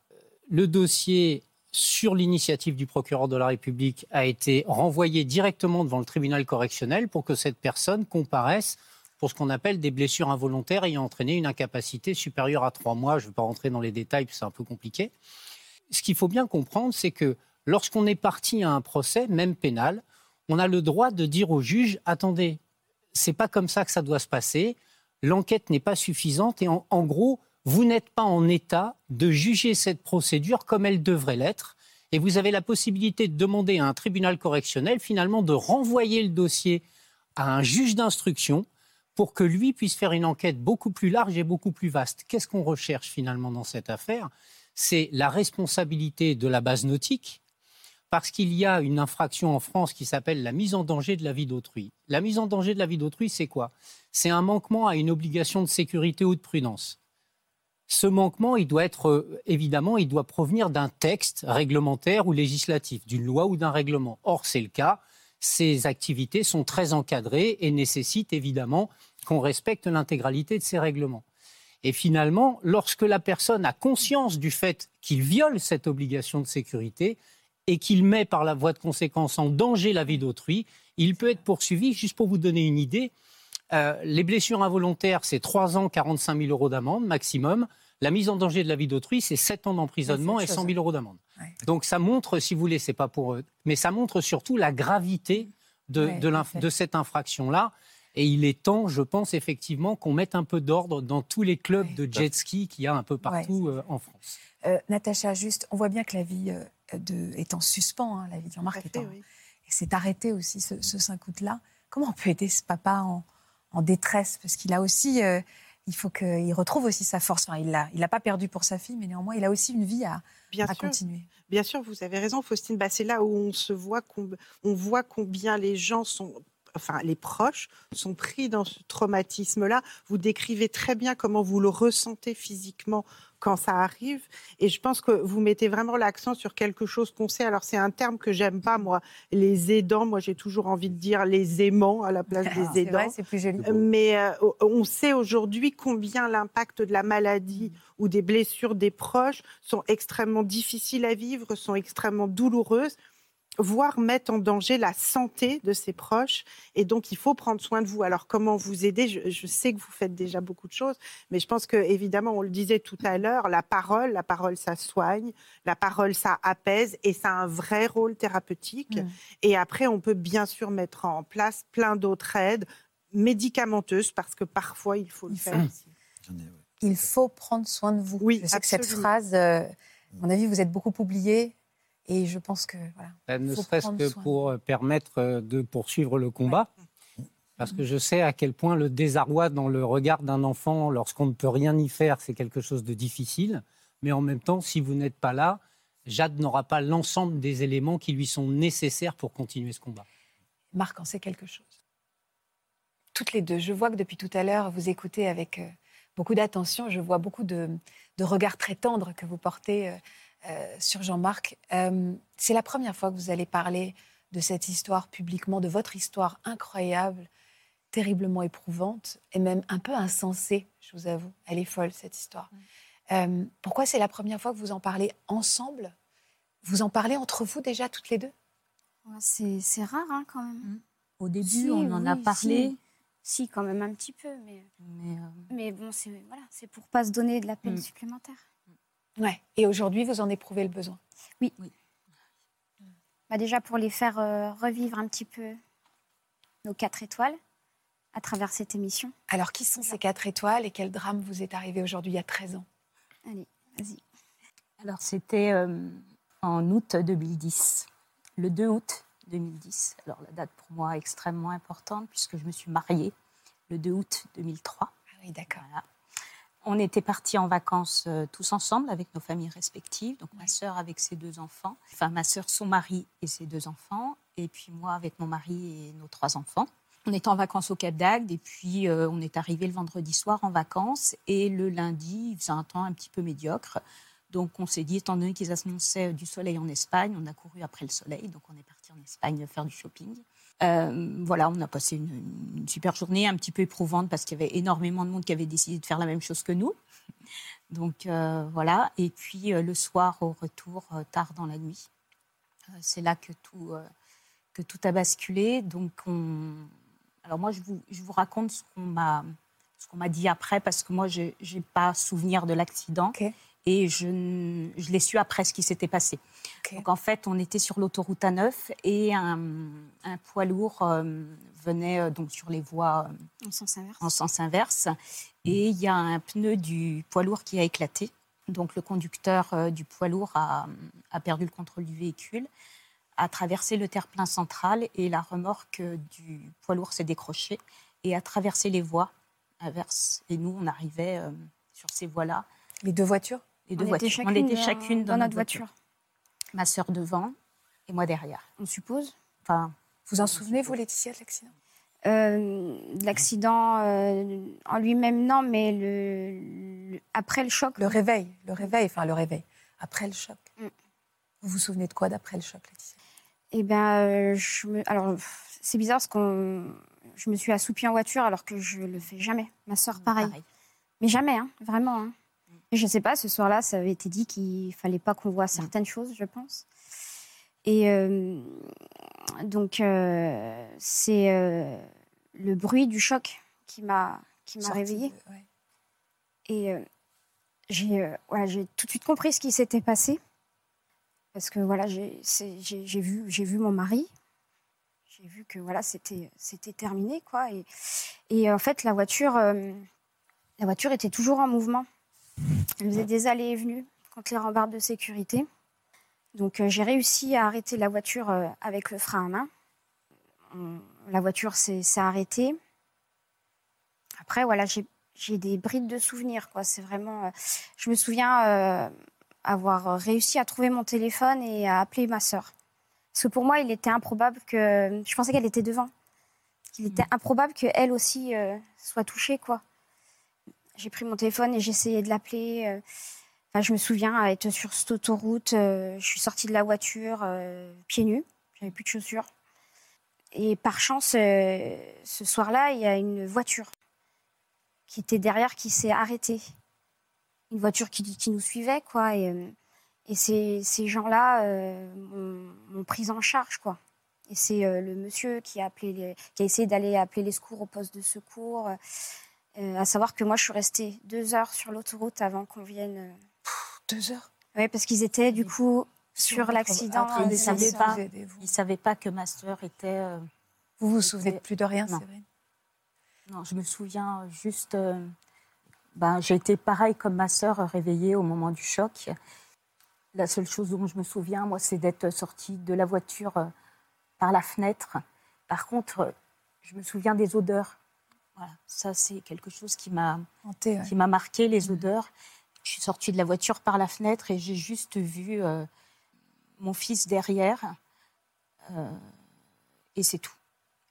Le dossier, sur l'initiative du procureur de la République, a été renvoyé directement devant le tribunal correctionnel pour que cette personne comparaisse pour ce qu'on appelle des blessures involontaires ayant entraîné une incapacité supérieure à trois mois. Je ne vais pas rentrer dans les détails, c'est un peu compliqué. Ce qu'il faut bien comprendre, c'est que lorsqu'on est parti à un procès, même pénal, on a le droit de dire au juge attendez, c'est pas comme ça que ça doit se passer. L'enquête n'est pas suffisante et en gros, vous n'êtes pas en état de juger cette procédure comme elle devrait l'être. Et vous avez la possibilité de demander à un tribunal correctionnel finalement de renvoyer le dossier à un juge d'instruction pour que lui puisse faire une enquête beaucoup plus large et beaucoup plus vaste. Qu'est-ce qu'on recherche finalement dans cette affaire? C'est la responsabilité de la base nautique, parce qu'il y a une infraction en France qui s'appelle la mise en danger de la vie d'autrui. La mise en danger de la vie d'autrui, c'est quoi? C'est un manquement à une obligation de sécurité ou de prudence ce manquement, il doit être euh, évidemment, il doit provenir d'un texte réglementaire ou législatif, d'une loi ou d'un règlement. Or, c'est le cas. Ces activités sont très encadrées et nécessitent évidemment qu'on respecte l'intégralité de ces règlements. Et finalement, lorsque la personne a conscience du fait qu'il viole cette obligation de sécurité, et qu'il met par la voie de conséquence en danger la vie d'autrui, il peut être poursuivi. Juste pour vous donner une idée, euh, les blessures involontaires, c'est 3 ans, 45 000 euros d'amende maximum. La mise en danger de la vie d'autrui, c'est 7 ans d'emprisonnement et 100 000 euros d'amende. Donc ça montre, si vous voulez, c'est pas pour eux, mais ça montre surtout la gravité de, de cette infraction-là. Et il est temps, je pense effectivement, qu'on mette un peu d'ordre dans tous les clubs de jet ski qu'il y a un peu partout euh, en France. Euh, Natacha, juste, on voit bien que la vie euh, de, est en suspens, hein, la vie de Jean-Marc est en... Et c'est arrêté aussi ce, ce 5 août-là. Comment on peut aider ce papa en, en détresse Parce qu'il a aussi, il faut qu'il retrouve aussi sa force. Enfin, il l'a il a pas perdu pour sa fille, mais néanmoins, il a aussi une vie à, à continuer. Bien sûr, vous avez raison, Faustine. Bah, c'est là où on se voit, on voit combien les gens sont enfin les proches sont pris dans ce traumatisme-là. Vous décrivez très bien comment vous le ressentez physiquement quand ça arrive. Et je pense que vous mettez vraiment l'accent sur quelque chose qu'on sait. Alors, c'est un terme que j'aime pas, moi, les aidants. Moi, j'ai toujours envie de dire les aimants à la place des aidants. C'est plus joli. Mais euh, on sait aujourd'hui combien l'impact de la maladie ou des blessures des proches sont extrêmement difficiles à vivre, sont extrêmement douloureuses voire mettre en danger la santé de ses proches. Et donc, il faut prendre soin de vous. Alors, comment vous aider? Je, sais que vous faites déjà beaucoup de choses, mais je pense que, évidemment, on le disait tout à l'heure, la parole, la parole, ça soigne, la parole, ça apaise, et ça a un vrai rôle thérapeutique. Mm. Et après, on peut bien sûr mettre en place plein d'autres aides médicamenteuses, parce que parfois, il faut le faire aussi. Il faut prendre soin de vous. Oui, je sais que cette phrase, euh, à mon avis, vous êtes beaucoup oublié et je pense que voilà. Ben, ne serait-ce que pour euh, permettre euh, de poursuivre le combat. Parce que je sais à quel point le désarroi dans le regard d'un enfant lorsqu'on ne peut rien y faire, c'est quelque chose de difficile. Mais en même temps, si vous n'êtes pas là, Jade n'aura pas l'ensemble des éléments qui lui sont nécessaires pour continuer ce combat. Marc en sait quelque chose. Toutes les deux, je vois que depuis tout à l'heure, vous écoutez avec euh, beaucoup d'attention. Je vois beaucoup de, de, regards très tendres que vous portez euh, sur Jean-Marc. Euh, c'est la première fois que vous allez parler de cette histoire publiquement, de votre histoire incroyable, terriblement éprouvante et même un peu insensée, je vous avoue. Elle est folle, cette histoire. Euh, pourquoi c'est la première fois que vous en parlez ensemble? Vous en parlez entre vous déjà, toutes les deux? C'est rare, hein, quand même. Mmh. Au début, on en a parlé. Si. quand même un petit peu, mais, mais, bon, c'est voilà, pour pas se donner de la peine mmh. supplémentaire. Ouais. Et aujourd'hui, vous en éprouvez le besoin Oui. oui. Bah déjà pour les faire euh, revivre un petit peu nos quatre étoiles à travers cette émission. Alors, qui sont ces quatre étoiles et quel drame vous est arrivé aujourd'hui il y a 13 ans? Allez, vas-y. Alors, c'était euh, en août 2010, le 2 août 2010. Alors, la date pour moi est extrêmement importante puisque je me suis mariée le 2 août 2003. Ah oui, d'accord. Voilà on était partis en vacances euh, tous ensemble avec nos familles respectives. Donc ma sœur avec ses deux enfants, enfin ma sœur, son mari et ses deux enfants, et puis moi avec mon mari et nos trois enfants. On était en vacances au Cap d'Agde et puis euh, on est arrivé le vendredi soir en vacances et le lundi, il faisait un temps un petit peu médiocre. Donc on s'est dit, étant donné qu'ils annonçaient du soleil en Espagne, on a couru après le soleil, donc on est parti en Espagne faire du shopping. Euh, voilà, on a passé une, super journée, un petit peu éprouvante parce qu'il y avait énormément de monde qui avait décidé de faire la même chose que nous. Donc euh, voilà, et puis euh, le soir au retour, tard dans la nuit, c'est là que tout, que tout a basculé. Donc on... alors moi je vous, je vous raconte ce qu'on m'a ce qu'on m'a dit après parce que moi je n'ai pas souvenir de l'accident et je, je l'ai su après ce qui s'était passé. Donc en fait, on était sur l'autoroute A9 et un, poids lourd euh, venait euh, donc sur les voies euh, en, sens inverse. en sens inverse. Et il y a un pneu du poids lourd qui a éclaté. Donc le conducteur du poids lourd a, a, perdu le contrôle du véhicule, a traversé le terre-plein central et la remorque du poids lourd s'est décrochée et a traversé les voies inverses. Et nous, on arrivait sur ces voies-là. Les deux voitures? Les deux on voitures. Était on était chacune dans, notre voiture. Ma sœur devant et moi derrière. On suppose. Enfin, vous en souvenez, vous, Laetitia, de l'accident? Euh, L'accident euh, en lui-même, non, mais le, après le choc. Le réveil, le réveil, enfin le réveil. Après le choc. Mm. Vous vous souvenez de quoi d'après le choc, Laetitia? Eh bien, euh, je me... alors c'est bizarre parce que je me suis assoupie en voiture alors que je le fais jamais. Ma sœur, pareil. Mais jamais, hein, vraiment. Hein. Je ne sais pas, ce soir-là, ça avait été dit qu'il fallait pas qu'on voie certaines choses, je pense. Et euh, donc, euh, c'est euh, le bruit du choc qui m'a qui m'a Sortie réveillée. de- ouais. Et j'ai voilà, j'ai tout de suite compris ce qui s'était passé. Parce que voilà, j'ai vu, j'ai vu mon mari. J'ai vu que voilà, c'était c'était terminé. Quoi. Et, et en fait, la voiture, la voiture était toujours en mouvement. Elle faisait des allées et venues contre les rambardes de sécurité. Donc euh, j'ai réussi à arrêter la voiture euh, avec le frein à main. La voiture s'est arrêtée. Après, voilà, j'ai des brides de souvenirs. Quoi. C'est vraiment. euh, je me souviens euh, avoir réussi à trouver mon téléphone et à appeler ma sœur. Parce que pour moi, il était improbable que. Je pensais qu'elle était devant. Qu'il était improbable qu'elle aussi euh, soit touchée, quoi. J'ai pris mon téléphone et j'ai essayé de l'appeler. euh. Enfin, je me souviens être sur cette autoroute. euh, je suis sortie de la voiture euh, pieds nus. J'avais plus de chaussures. Et par chance, ce soir-là, il y a une voiture qui était derrière qui s'est arrêtée. Une voiture qui, nous suivait, quoi. Et, ces, gens-là m'ont prise en charge, quoi. Et c'est le monsieur qui a, appelé qui a essayé d'aller appeler les secours au poste de secours. Euh, à savoir que moi, je suis restée deux heures sur l'autoroute avant qu'on vienne. euh, Deux heures? Oui, parce qu'ils étaient du coup sur l'accident. après, Ils ne savaient pas. Ils ne savaient pas que ma sœur était. euh, Vous vous souvenez de plus de rien, Non. Séverine? Non, je me souviens juste. euh, ben, j'ai été pareil comme ma sœur, euh, réveillée au moment du choc. La seule chose dont je me souviens, moi, c'est d'être sortie de la voiture euh, par la fenêtre. Par contre, euh, je me souviens des odeurs. Voilà, ça, c'est quelque chose qui m'a Hanté, ouais. qui m'a marqué, les odeurs. Je suis sortie de la voiture par la fenêtre et j'ai juste vu euh, mon fils derrière. euh, et c'est tout.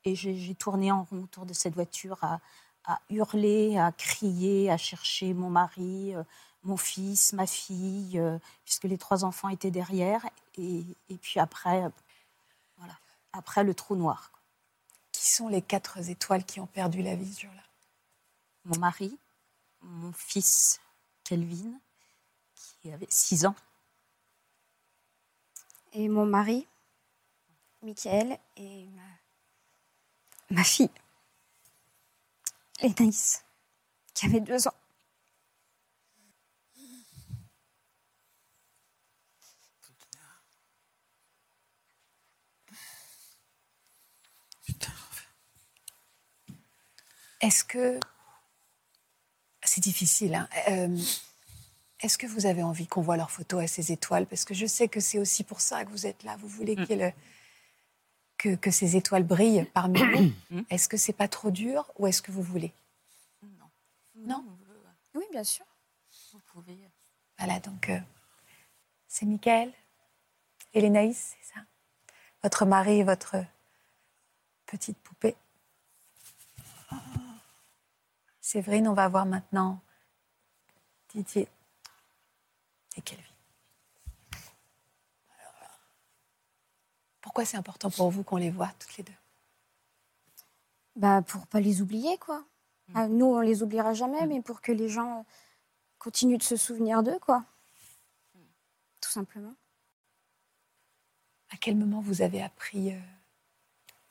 Et j'ai tourné en rond autour de cette voiture à, à hurler, à crier, à chercher mon mari, euh, mon fils, ma fille, puisque les trois enfants étaient derrière. Et, et puis après, voilà, après le trou noir. Qui sont les quatre étoiles qui ont perdu la vie ce jour-là Mon mari, mon fils Kelvin, qui avait six ans, Et mon mari, Michael, et ma, ma fille, Lénaïs, qui avait deux ans. Est-ce que. C'est difficile, hein. Euh, Est-ce que vous avez envie qu'on voit leurs photos à ces étoiles? Parce que je sais que c'est aussi pour ça que vous êtes là. Vous voulez le- que, que ces étoiles brillent parmi nous. Est-ce que c'est pas trop dur ou est-ce que vous voulez? Non Oui, bien sûr. Vous pouvez. Voilà, donc euh, c'est Michael et Lénaïs, c'est ça? Votre mari et votre petite poupée. Séverine, on va voir maintenant Didier et Kelvin. Pourquoi c'est important pour vous qu'on les voit toutes les deux? Bah, pour pas les oublier, quoi. Ah, nous, on les oubliera jamais, mais pour que les gens continuent de se souvenir d'eux, quoi. Tout simplement. À quel moment vous avez appris euh,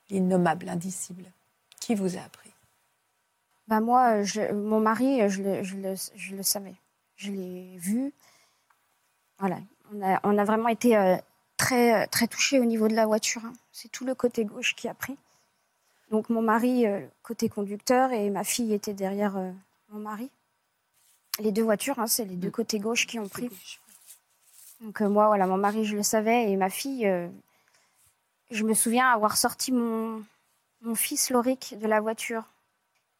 l'innommable, l'indicible Qui vous a appris? Bah moi, euh, je- mon mari, euh, je le, je le- je le savais. Je l'ai vu. Voilà. On a, on a vraiment été euh, très, très touchés au niveau de la voiture. hein. C'est tout le côté gauche qui a pris. Donc mon mari, euh, côté conducteur, et ma fille était derrière euh, mon mari. Les deux voitures, hein, c'est les deux côtés gauche qui ont pris. Donc moi, voilà, mon mari, je le savais, et ma fille, je me souviens avoir sorti mon, mon fils Loric de la voiture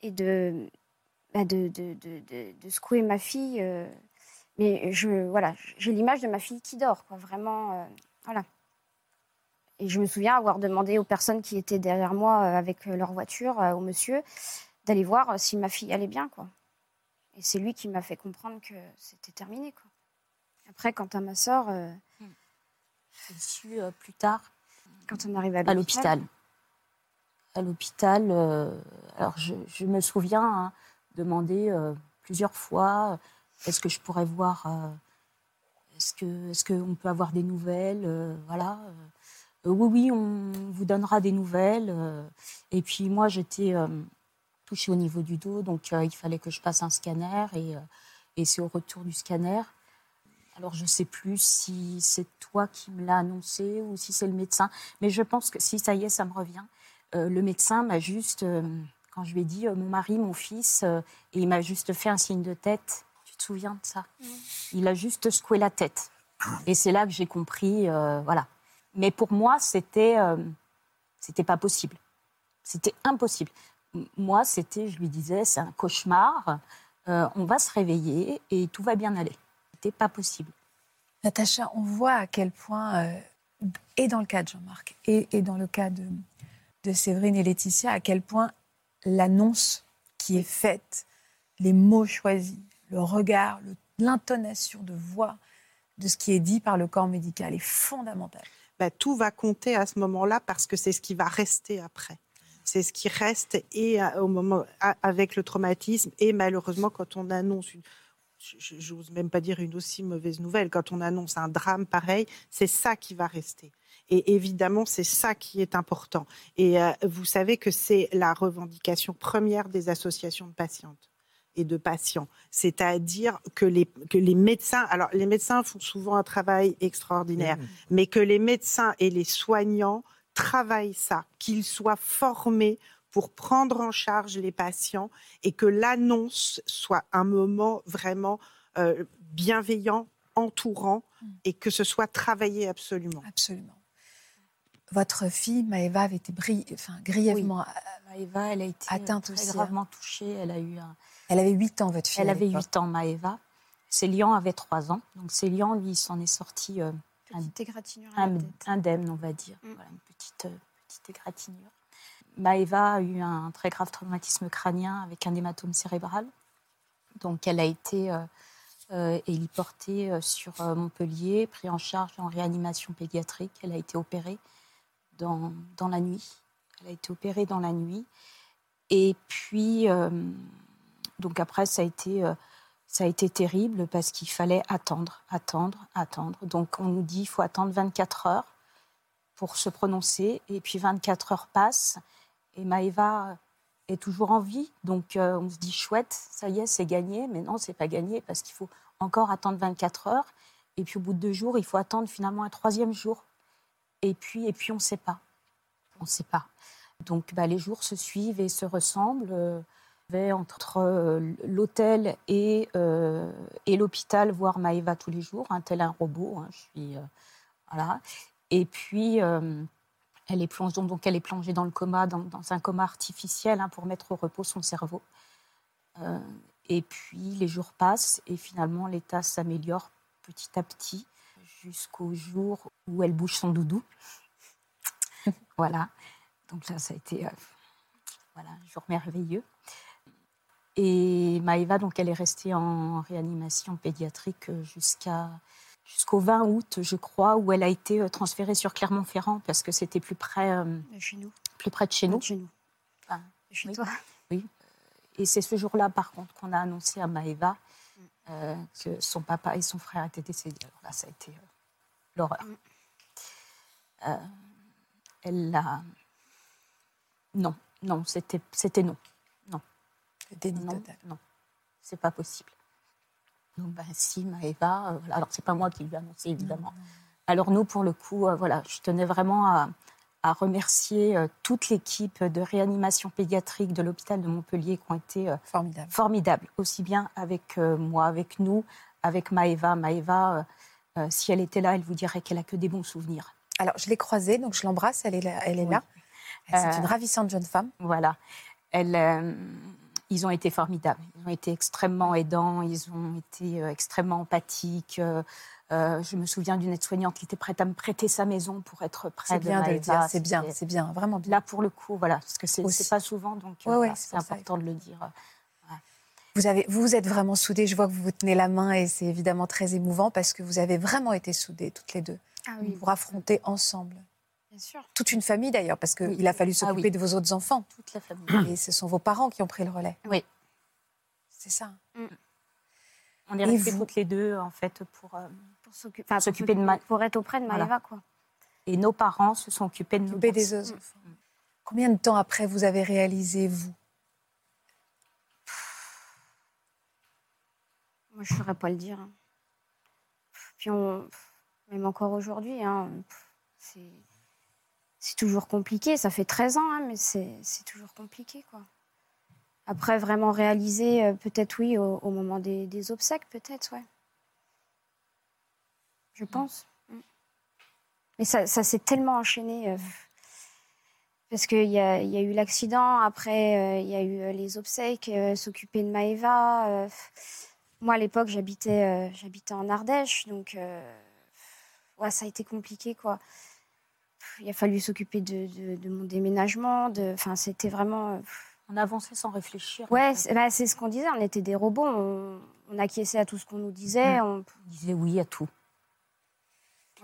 et de, bah, de, de, de, de- secouer ma fille. euh, mais je, voilà, j'ai l'image de ma fille qui dort, quoi, vraiment, euh, voilà. Et je me souviens avoir demandé aux personnes qui étaient derrière moi euh, avec leur voiture, au monsieur, d'aller voir si ma fille allait bien, quoi. Et c'est lui qui m'a fait comprendre que c'était terminé, quoi. Après, quant à ma sœur, euh, J'ai su euh, plus tard quand on arrive à l'hôpital. À l'hôpital, euh, alors je, me souviens hein, demander euh, plusieurs fois euh, est-ce que je pourrais voir est-ce que, est-ce qu'on peut avoir des nouvelles Voilà. Oui, oui, on vous donnera des nouvelles. et puis moi, j'étais touchée au niveau du dos, donc il fallait que je passe un scanner et, et c'est au retour du scanner. Alors je ne sais plus si c'est toi qui me l'as annoncé ou si c'est le médecin, mais je pense que si ça y est, ça me revient. Euh, le médecin m'a juste, euh, quand je lui ai dit euh, mon mari, mon fils, et il m'a juste fait un signe de tête. Tu te souviens de ça? Il a juste secoué la tête. Et c'est là que j'ai compris, voilà. Mais pour moi, c'était, c'était pas possible. C'était impossible. Moi, c'était, je lui disais, c'est un cauchemar. euh, on va se réveiller et tout va bien aller. C'était pas possible. Natacha, on voit à quel point, euh, et dans le cas de Jean-Marc, et, et dans le cas de, de Séverine et Laetitia, à quel point l'annonce qui est faite, les mots choisis, le regard, l'intonation de voix de ce qui est dit par le corps médical est fondamentale. bah, tout va compter à ce moment-là parce que c'est ce qui va rester après. C'est ce qui reste et euh, au moment avec le traumatisme et malheureusement quand on annonce une n'ose même pas dire une aussi mauvaise nouvelle. Quand on annonce un drame pareil, c'est ça qui va rester. Et évidemment, c'est ça qui est important. Et euh, vous savez que c'est la revendication première des associations de patientes et de patients. C'est-à-dire que les, que les médecins, alors les médecins font souvent un travail extraordinaire, mais que les médecins et les soignants travaillent ça, qu'ils soient formés pour prendre en charge les patients et que l'annonce soit un moment vraiment euh, bienveillant, entourant et que ce soit travaillé absolument. Absolument. Votre fille, Maëva, avait été bri- enfin, grièvement. Oui. Maëva, elle a été euh, atteinte très aussi, hein. gravement touchée. Elle a eu un- Elle avait 8 ans, votre fille. Elle avait l'époque. 8 ans, Maëva. Célian avait 3 ans. Donc Célian, lui, il s'en est sorti euh, un- indemne, on va dire. Mm. Voilà, une petite, euh, petite égratignure. Maëva a eu un très grave traumatisme crânien avec un hématome cérébral. Donc elle a été euh, euh, héliportée euh, sur euh, Montpellier, prise en charge en réanimation pédiatrique. Elle a été opérée dans, la nuit. Elle a été opérée dans la nuit. Et puis, euh, donc après, ça a été, euh, ça a été terrible parce qu'il fallait attendre, attendre, attendre. Donc on nous dit qu'il faut attendre 24 heures pour se prononcer. Et puis 24 heures passent et Maëva est toujours en vie. Donc euh, on se dit chouette, ça y est, c'est gagné. Mais non, c'est pas gagné parce qu'il faut encore attendre 24 heures. Et puis au bout de deux jours, il faut attendre finalement un troisième jour. Et puis, et puis on ne sait pas. On ne sait pas. Donc bah, les jours se suivent et se ressemblent. Euh, entre euh, l'hôtel et, euh, et l'hôpital voir Maëva tous les jours, un tel un robot. hein, je suis, voilà. Et puis, elle est plongée, elle est plongée dans le coma, dans, un coma artificiel hein, pour mettre au repos son cerveau. Et puis, les jours passent et finalement, l'état s'améliore petit à petit jusqu'au jour où elle bouge son doudou. voilà. Donc là, ça a été euh, voilà, un jour merveilleux. Et Maëva, donc, elle est restée en réanimation pédiatrique euh, jusqu'à jusqu'au 20 août, je crois, où elle a été euh, transférée sur Clermont-Ferrand parce que c'était plus près, euh, De Chez nous. plus près de chez nous. De Chez nous. Enfin, De Chez oui. toi. Et c'est ce jour-là, par contre, qu'on a annoncé à Maëva Mm. euh, que son papa et son frère étaient décédés. Alors là, ça a été euh, l'horreur. Mm. Euh, elle l'a. Non, non, c'était c'était non. Le déni Non, total. non, c'est pas possible. Donc, ben, si, Maëva, euh, voilà. alors c'est pas moi qui lui ai annoncé, évidemment. Alors, nous, pour le coup, euh, voilà, je tenais vraiment à, à remercier toute l'équipe de réanimation pédiatrique de l'hôpital de Montpellier qui ont été euh, Formidable. formidables, aussi bien avec moi, avec nous, avec Maëva. Maëva, euh, si elle était là, elle vous dirait qu'elle a que des bons souvenirs. Alors, je l'ai croisée, donc je l'embrasse, elle est là. Elle est Oui. là. C'est Euh, une ravissante jeune femme. Voilà. Elle, euh, ils ont été formidables. Ils ont été extrêmement aidants. Ils ont été extrêmement empathiques. Je me souviens d'une aide-soignante qui était prête à me prêter sa maison pour être près C'est de bien de le dire, c'est bien, c'est bien, vraiment bien. Là, pour le coup, voilà, parce que c'est pas souvent, donc ouais, c'est c'est pour ça. important de le dire. Vous, avez, vous vous êtes vraiment soudés. Je vois que vous vous tenez la main et c'est évidemment très émouvant parce que vous avez vraiment été soudés toutes les deux Ah oui, pour affronter ensemble. bien sûr. Toute une famille d'ailleurs, parce qu'il Oui. a fallu Ah s'occuper oui. de vos autres enfants. Toute la famille. Et ce sont vos parents qui ont pris le relais. Oui. C'est ça. On est restés vous toutes les deux, en fait, pour, euh, Pour enfin, s'occuper de Ma- Pour être auprès de Voilà. Maëva, quoi. Et nos parents se sont occupés de nos des enfants. Combien de temps après vous avez réalisé, vous Moi, je ne saurais pas le dire. hein. Puis, on, même encore aujourd'hui, hein, c'est, c'est toujours compliqué. Ça fait 13 ans, hein, mais c'est, c'est toujours compliqué. Quoi. Après, vraiment réaliser, euh, peut-être oui, au, au moment des, des obsèques, peut-être, ouais. Je pense. Mm. Mais ça, ça s'est tellement enchaîné. euh, parce qu'il y a, y a eu l'accident, après, euh, il y a eu les obsèques, euh, s'occuper de Maëva. Moi, à l'époque, j'habitais, euh, j'habitais en Ardèche, donc euh, ouais, ça a été compliqué, quoi. Il a fallu s'occuper de, de- de mon déménagement. De, enfin, c'était vraiment. euh, On avançait sans réfléchir. Ouais, c'est, bah, c'est ce qu'on disait. On était des robots. On, on acquiesçait à tout ce qu'on nous disait. On, On disait oui à tout.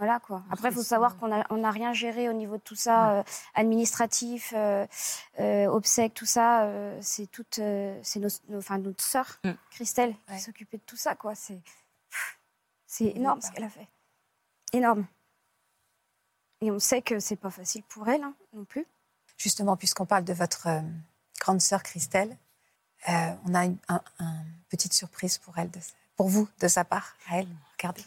Voilà quoi. Après, il faut savoir qu'on n'a on a rien géré au niveau de tout ça, euh, administratif, euh, euh, obsèques, tout ça. euh, c'est toute, euh, c'est nos, nos- enfin, notre sœur, Mm. Christelle, Ouais. qui s'occupait de tout ça quoi. C'est, c'est énorme ce qu'elle a fait. Énorme. Et on sait que c'est pas facile pour elle hein, non plus. Justement, puisqu'on parle de votre grande sœur Christelle, on a une un- un petite surprise pour elle, de pour vous, de sa part, à elle. Regardez.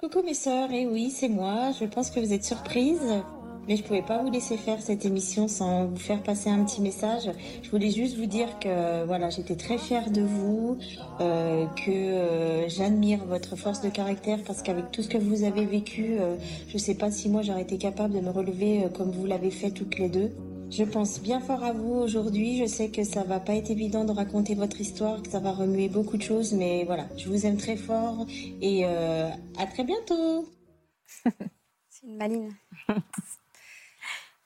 Coucou mes sœurs, et oui, c'est moi. Je pense que vous êtes surprises, mais je pouvais pas vous laisser faire cette émission sans vous faire passer un petit message. Je voulais juste vous dire que voilà, j'étais très fière de vous, euh, que euh, j'admire votre force de caractère parce qu'avec tout ce que vous avez vécu, euh, je sais pas si moi j'aurais été capable de me relever euh, comme vous l'avez fait toutes les deux. Je pense bien fort à vous aujourd'hui. Je sais que ça va pas être évident de raconter votre histoire, que ça va remuer beaucoup de choses, mais voilà, je vous aime très fort et euh, à très bientôt. C'est une maline.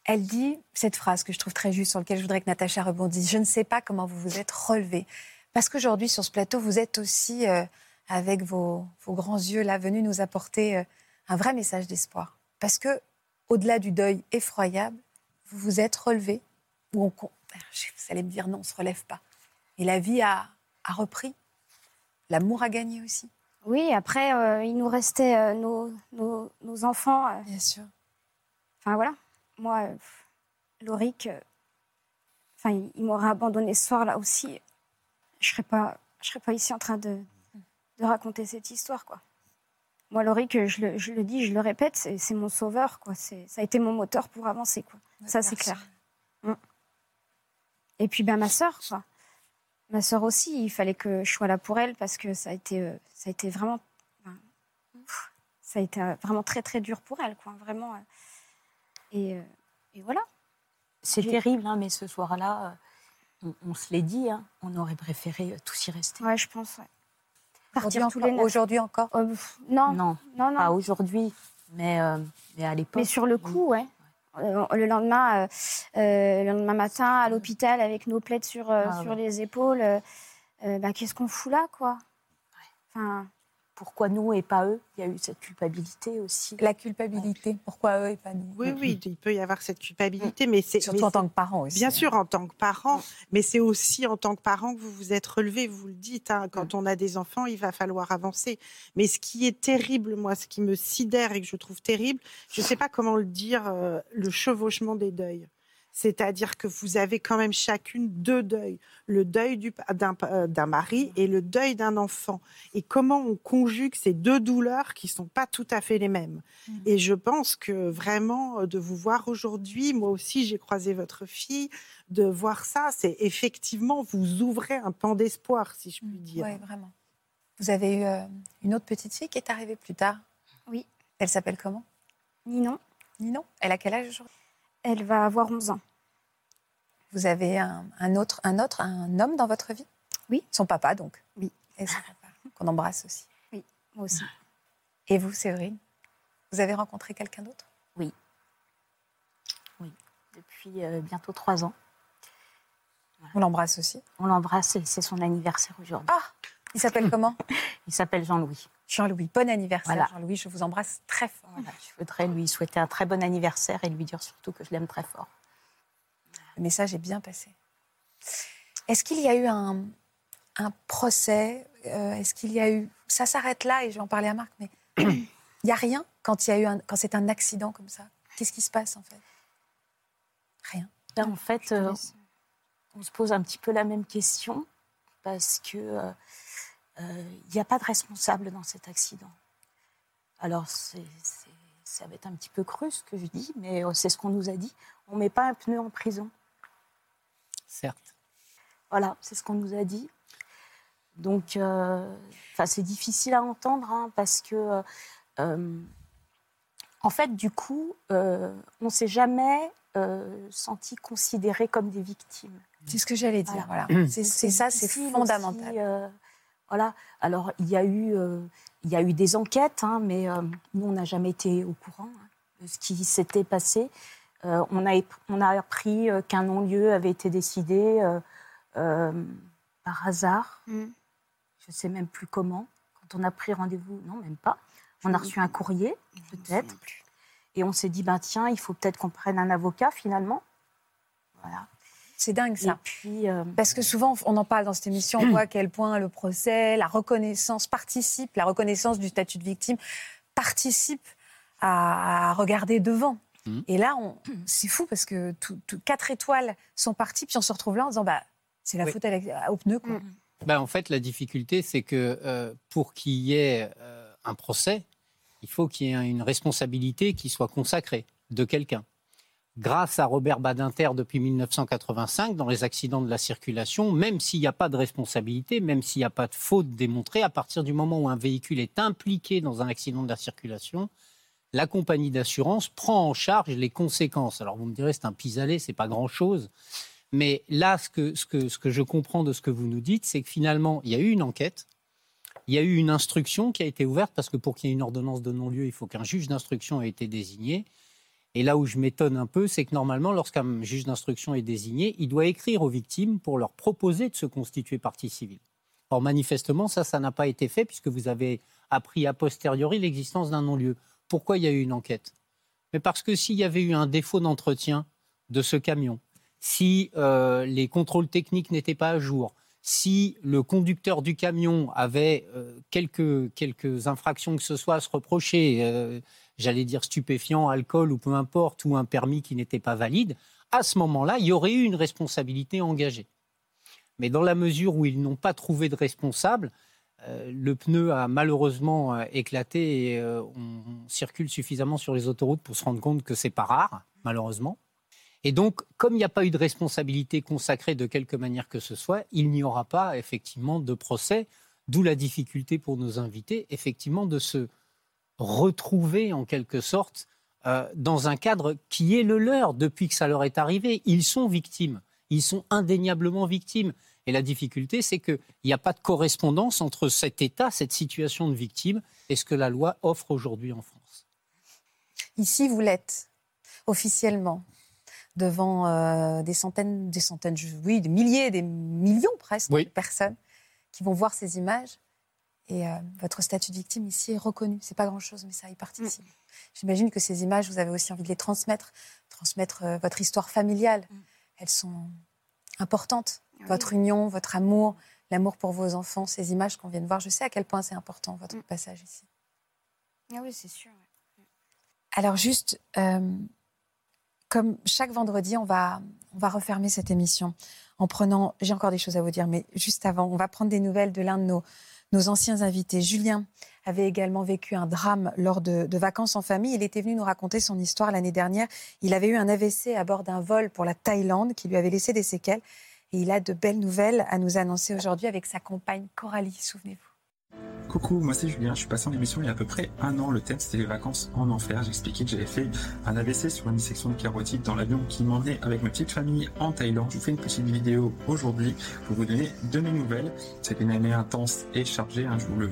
Elle dit cette phrase que je trouve très juste, sur laquelle je voudrais que Natacha rebondisse. Je ne sais pas comment vous vous êtes relevé. Parce qu'aujourd'hui, sur ce plateau, vous êtes aussi, euh, avec vos, vos grands yeux là, venus nous apporter euh, un vrai message d'espoir. Parce que, au-delà du deuil effroyable, vous vous êtes relevé. Ou on, vous allez me dire non, on ne se relève pas. Et la vie a, a repris. L'amour a gagné aussi. Oui, après, euh, il nous restait euh, nos, nos, nos enfants. euh, Bien sûr. Enfin voilà, moi, Loric, enfin, il, il m'aurait abandonné ce soir-là aussi. Je serais pas, je serais pas ici en train de, de raconter cette histoire, quoi. Moi, Loric, euh, je le, je le dis, je le répète, c'est mon sauveur, quoi. Ça a été mon moteur pour avancer, quoi. Ça, c'est clair. Mm. Et puis, ben, ma sœur, quoi. Ma sœur aussi, il fallait que je sois là pour elle parce que ça a été, euh, ça a été vraiment, ben, pff, ça a été euh, vraiment très très dur pour elle, quoi. Vraiment. euh. Et, et voilà. C'est terrible, hein, mais ce soir-là, on, on se l'est dit, hein, on aurait préféré tous y rester. Ouais, je pense. Ouais. Aujourd'hui encore, les neuf. aujourd'hui encore Euh, pff, non, non, Non, non. pas aujourd'hui, mais, euh, mais à l'époque. Mais sur le coup, ouais. Euh, Le lendemain, euh, euh, le lendemain matin, à l'hôpital, avec nos plaides sur, euh, Ah sur ouais. les épaules, bah, qu'est-ce qu'on fout là, quoi? Enfin, Pourquoi nous et pas eux? Il y a eu cette culpabilité aussi. La culpabilité. Pourquoi eux et pas nous? Oui, oui, il peut y avoir cette culpabilité, mais c'est Surtout mais en tant que parent aussi. Bien sûr, en tant que parent, mais c'est aussi en tant que parent que vous vous êtes relevé, vous le dites, hein, Mm. quand on a des enfants, il va falloir avancer. Mais ce qui est terrible, moi, ce qui me sidère et que je trouve terrible, je ne sais pas comment le dire, euh, le chevauchement des deuils. C'est-à-dire que vous avez quand même chacune deux deuils. Le deuil du- d'un euh, d'un mari et le deuil d'un enfant. Et comment on conjugue ces deux douleurs qui sont pas tout à fait les mêmes. Et je pense que vraiment, euh, de vous voir aujourd'hui, moi aussi j'ai croisé votre fille, de voir ça, c'est effectivement, vous ouvrez un pan d'espoir, si je puis dire. Oui, vraiment. Vous avez eu euh, une autre petite fille qui est arrivée plus tard? Oui. Elle s'appelle comment? Ninon, Ninon? Elle a quel âge aujourd'hui? Elle va avoir 11 ans. Vous avez un, un autre, un autre, un homme dans votre vie? Oui. Son papa, donc? Oui. Et son papa, qu'on embrasse aussi. Moi aussi. Et vous, Séverine? Vous avez rencontré quelqu'un d'autre? Depuis euh, bientôt trois ans. On l'embrasse aussi? On l'embrasse et c'est son anniversaire aujourd'hui. Ah Il s'appelle comment Il s'appelle Jean-Louis. Jean-Louis. Bon anniversaire, Voilà. Jean-Louis. Je vous embrasse très fort. Voilà, je voudrais lui souhaiter un très bon anniversaire et lui dire surtout que je l'aime très fort. Le message est bien passé. Est-ce qu'il y a eu un, un procès euh, Est-ce qu'il y a eu... Ça s'arrête là, et je vais en parler à Marc, mais Il n'y a rien quand, il y a eu un, quand c'est un accident comme ça? Qu'est-ce qui se passe en fait? Rien. Ben, en fait, euh, on se pose un petit peu la même question parce que euh, euh, il n'y a pas de responsable dans cet accident. Alors, c'est, ça va être un petit peu cru ce que je dis, mais c'est ce qu'on nous a dit. On ne met pas un pneu en prison. Certes. Voilà, c'est ce qu'on nous a dit. Donc, enfin, c'est difficile à entendre hein, parce que, en fait, du coup, on ne s'est jamais senti considéré comme des victimes. C'est ce que j'allais dire. Voilà. C'est ça, c'est fondamental. Euh, voilà. Alors, il y a eu, euh, il y a eu des enquêtes, hein, mais euh, nous, on n'a jamais été au courant hein, de ce qui s'était passé. on, a, on a appris qu'un non-lieu avait été décidé par hasard. Mmh. Je ne sais même plus comment. Quand on a pris rendez-vous, non, même pas. On a reçu un courrier, peut-être. Et on s'est dit, ben, tiens, il faut peut-être qu'on prenne un avocat finalement. Voilà. C'est dingue ça. Euh, Parce que souvent, on en parle dans cette émission, on voit à quel point le procès, la reconnaissance participe, la reconnaissance du statut de victime participe à, regarder devant. Mmh. Et là, c'est fou parce que quatre étoiles sont parties, puis on se retrouve là en disant bah, c'est la faute au pneu. Quoi. Mmh. Bah, en fait, la difficulté, c'est que euh, pour qu'il y ait euh, un procès, il faut qu'il y ait une responsabilité qui soit consacrée de quelqu'un grâce à Robert Badinter depuis 1985 dans les accidents de la circulation, même s'il n'y a pas de responsabilité, même s'il n'y a pas de faute démontrée, à partir du moment où un véhicule est impliqué dans un accident de la circulation, la compagnie d'assurance prend en charge les conséquences. Alors vous me direz, c'est un pis-aller, c'est pas grand-chose. Mais là, ce que, ce, que, je comprends de ce que vous nous dites, c'est que finalement, il y a eu une enquête, il y a eu une instruction qui a été ouverte, parce que pour qu'il y ait une ordonnance de non-lieu, il faut qu'un juge d'instruction ait été désigné. Et là où je m'étonne un peu, c'est que normalement, lorsqu'un juge d'instruction est désigné, il doit écrire aux victimes pour leur proposer de se constituer partie civile. Or, manifestement, ça, ça n'a pas été fait puisque vous avez appris a posteriori l'existence d'un non-lieu. Pourquoi il y a eu une enquête? Mais parce que s'il y avait eu un défaut d'entretien de ce camion, si euh, les contrôles techniques n'étaient pas à jour, si le conducteur du camion avait euh, quelques, infractions que ce soit à se reprocher, euh, j'allais dire stupéfiant, alcool ou peu importe, ou un permis qui n'était pas valide, à ce moment-là, il y aurait eu une responsabilité engagée. Mais dans la mesure où ils n'ont pas trouvé de responsable, euh, le pneu a malheureusement euh, éclaté et euh, on, circule suffisamment sur les autoroutes pour se rendre compte que c'est pas rare, malheureusement. Et donc, comme il n'y a pas eu de responsabilité consacrée de quelque manière que ce soit, il n'y aura pas effectivement de procès, d'où la difficulté pour nos invités, effectivement, de se retrouver en quelque sorte euh, dans un cadre qui est le leur depuis que ça leur est arrivé. Ils sont victimes, ils sont indéniablement victimes. Et la difficulté, c'est qu'il n'y a pas de correspondance entre cet état, cette situation de victime, et ce que la loi offre aujourd'hui en France. Ici, vous l'êtes officiellement devant euh, des centaines, des centaines, oui, des milliers, des millions presque de personnes qui vont voir ces images. Et euh, votre statut de victime ici est reconnu. C'est pas grand-chose, mais ça y participe. Mm. J'imagine que ces images, vous avez aussi envie de les transmettre, transmettre euh, votre histoire familiale. Mm. Elles sont importantes. Votre union, votre amour, l'amour pour vos enfants, ces images qu'on vient de voir. Je sais à quel point c'est important votre mm. passage ici. Ah oui, c'est sûr. Alors juste, euh, comme chaque vendredi, on va, on va refermer cette émission en prenant, j'ai encore des choses à vous dire, mais juste avant, on va prendre des nouvelles de l'un de nos nos anciens invités. Julien avait également vécu un drame lors de, vacances en famille. Il était venu nous raconter son histoire l'année dernière. Il avait eu un AVC à bord d'un vol pour la Thaïlande qui lui avait laissé des séquelles. Et il a de belles nouvelles à nous annoncer aujourd'hui avec sa compagne Coralie, souvenez-vous. Coucou, moi c'est Julien, je suis passé en émission il y a à peu près un an. Le thème c'était les vacances en enfer. J'expliquais que j'avais fait un AVC sur une dissection de carotide dans l'avion qui m'emmenait avec ma petite famille en Thaïlande. Je vous fais une petite vidéo aujourd'hui pour vous donner de mes nouvelles. C'était une année intense et chargée, hein, je vous le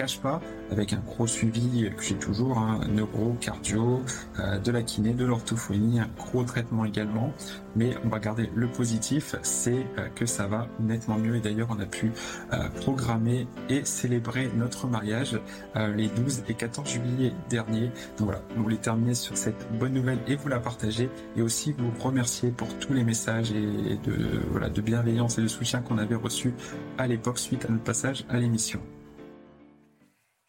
cache pas, avec un gros suivi que j'ai toujours, hein, neuro, cardio, euh, de la kiné, de l'orthophonie, un gros traitement également. Mais on va garder le positif, c'est euh, que ça va nettement mieux. Et d'ailleurs, on a pu euh, programmer et célébrer notre mariage les 12 et 14 juillet dernier. Donc voilà, on voulait terminer sur cette bonne nouvelle et vous la partager et aussi vous remercier pour tous les messages et de, voilà, de bienveillance et de soutien qu'on avait reçus à l'époque suite à notre passage à l'émission.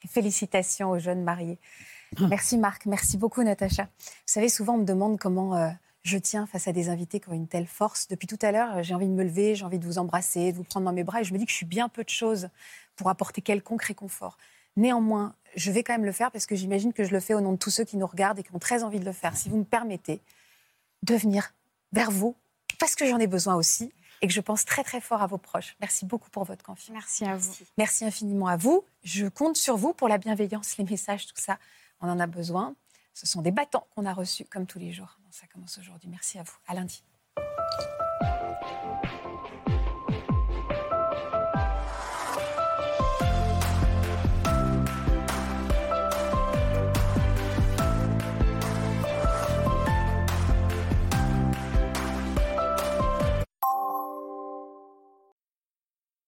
Félicitations aux jeunes mariés. Merci Marc, merci beaucoup Natacha. Vous savez, souvent on me demande comment euh, je tiens face à des invités qui ont une telle force. Depuis tout à l'heure, j'ai envie de me lever, j'ai envie de vous embrasser, de vous prendre dans mes bras et je me dis que je suis bien peu de choses pour apporter quelconque réconfort. Néanmoins, je vais quand même le faire parce que j'imagine que je le fais au nom de tous ceux qui nous regardent et qui ont très envie de le faire. Si vous me permettez de venir vers vous, parce que j'en ai besoin aussi et que je pense très très fort à vos proches. Merci beaucoup pour votre confiance. Merci à vous. Merci infiniment à vous. Je compte sur vous pour la bienveillance, les messages, tout ça. On en a besoin. Ce sont des bâtons qu'on a reçus comme tous les jours. Ça commence aujourd'hui. Merci à vous. À lundi.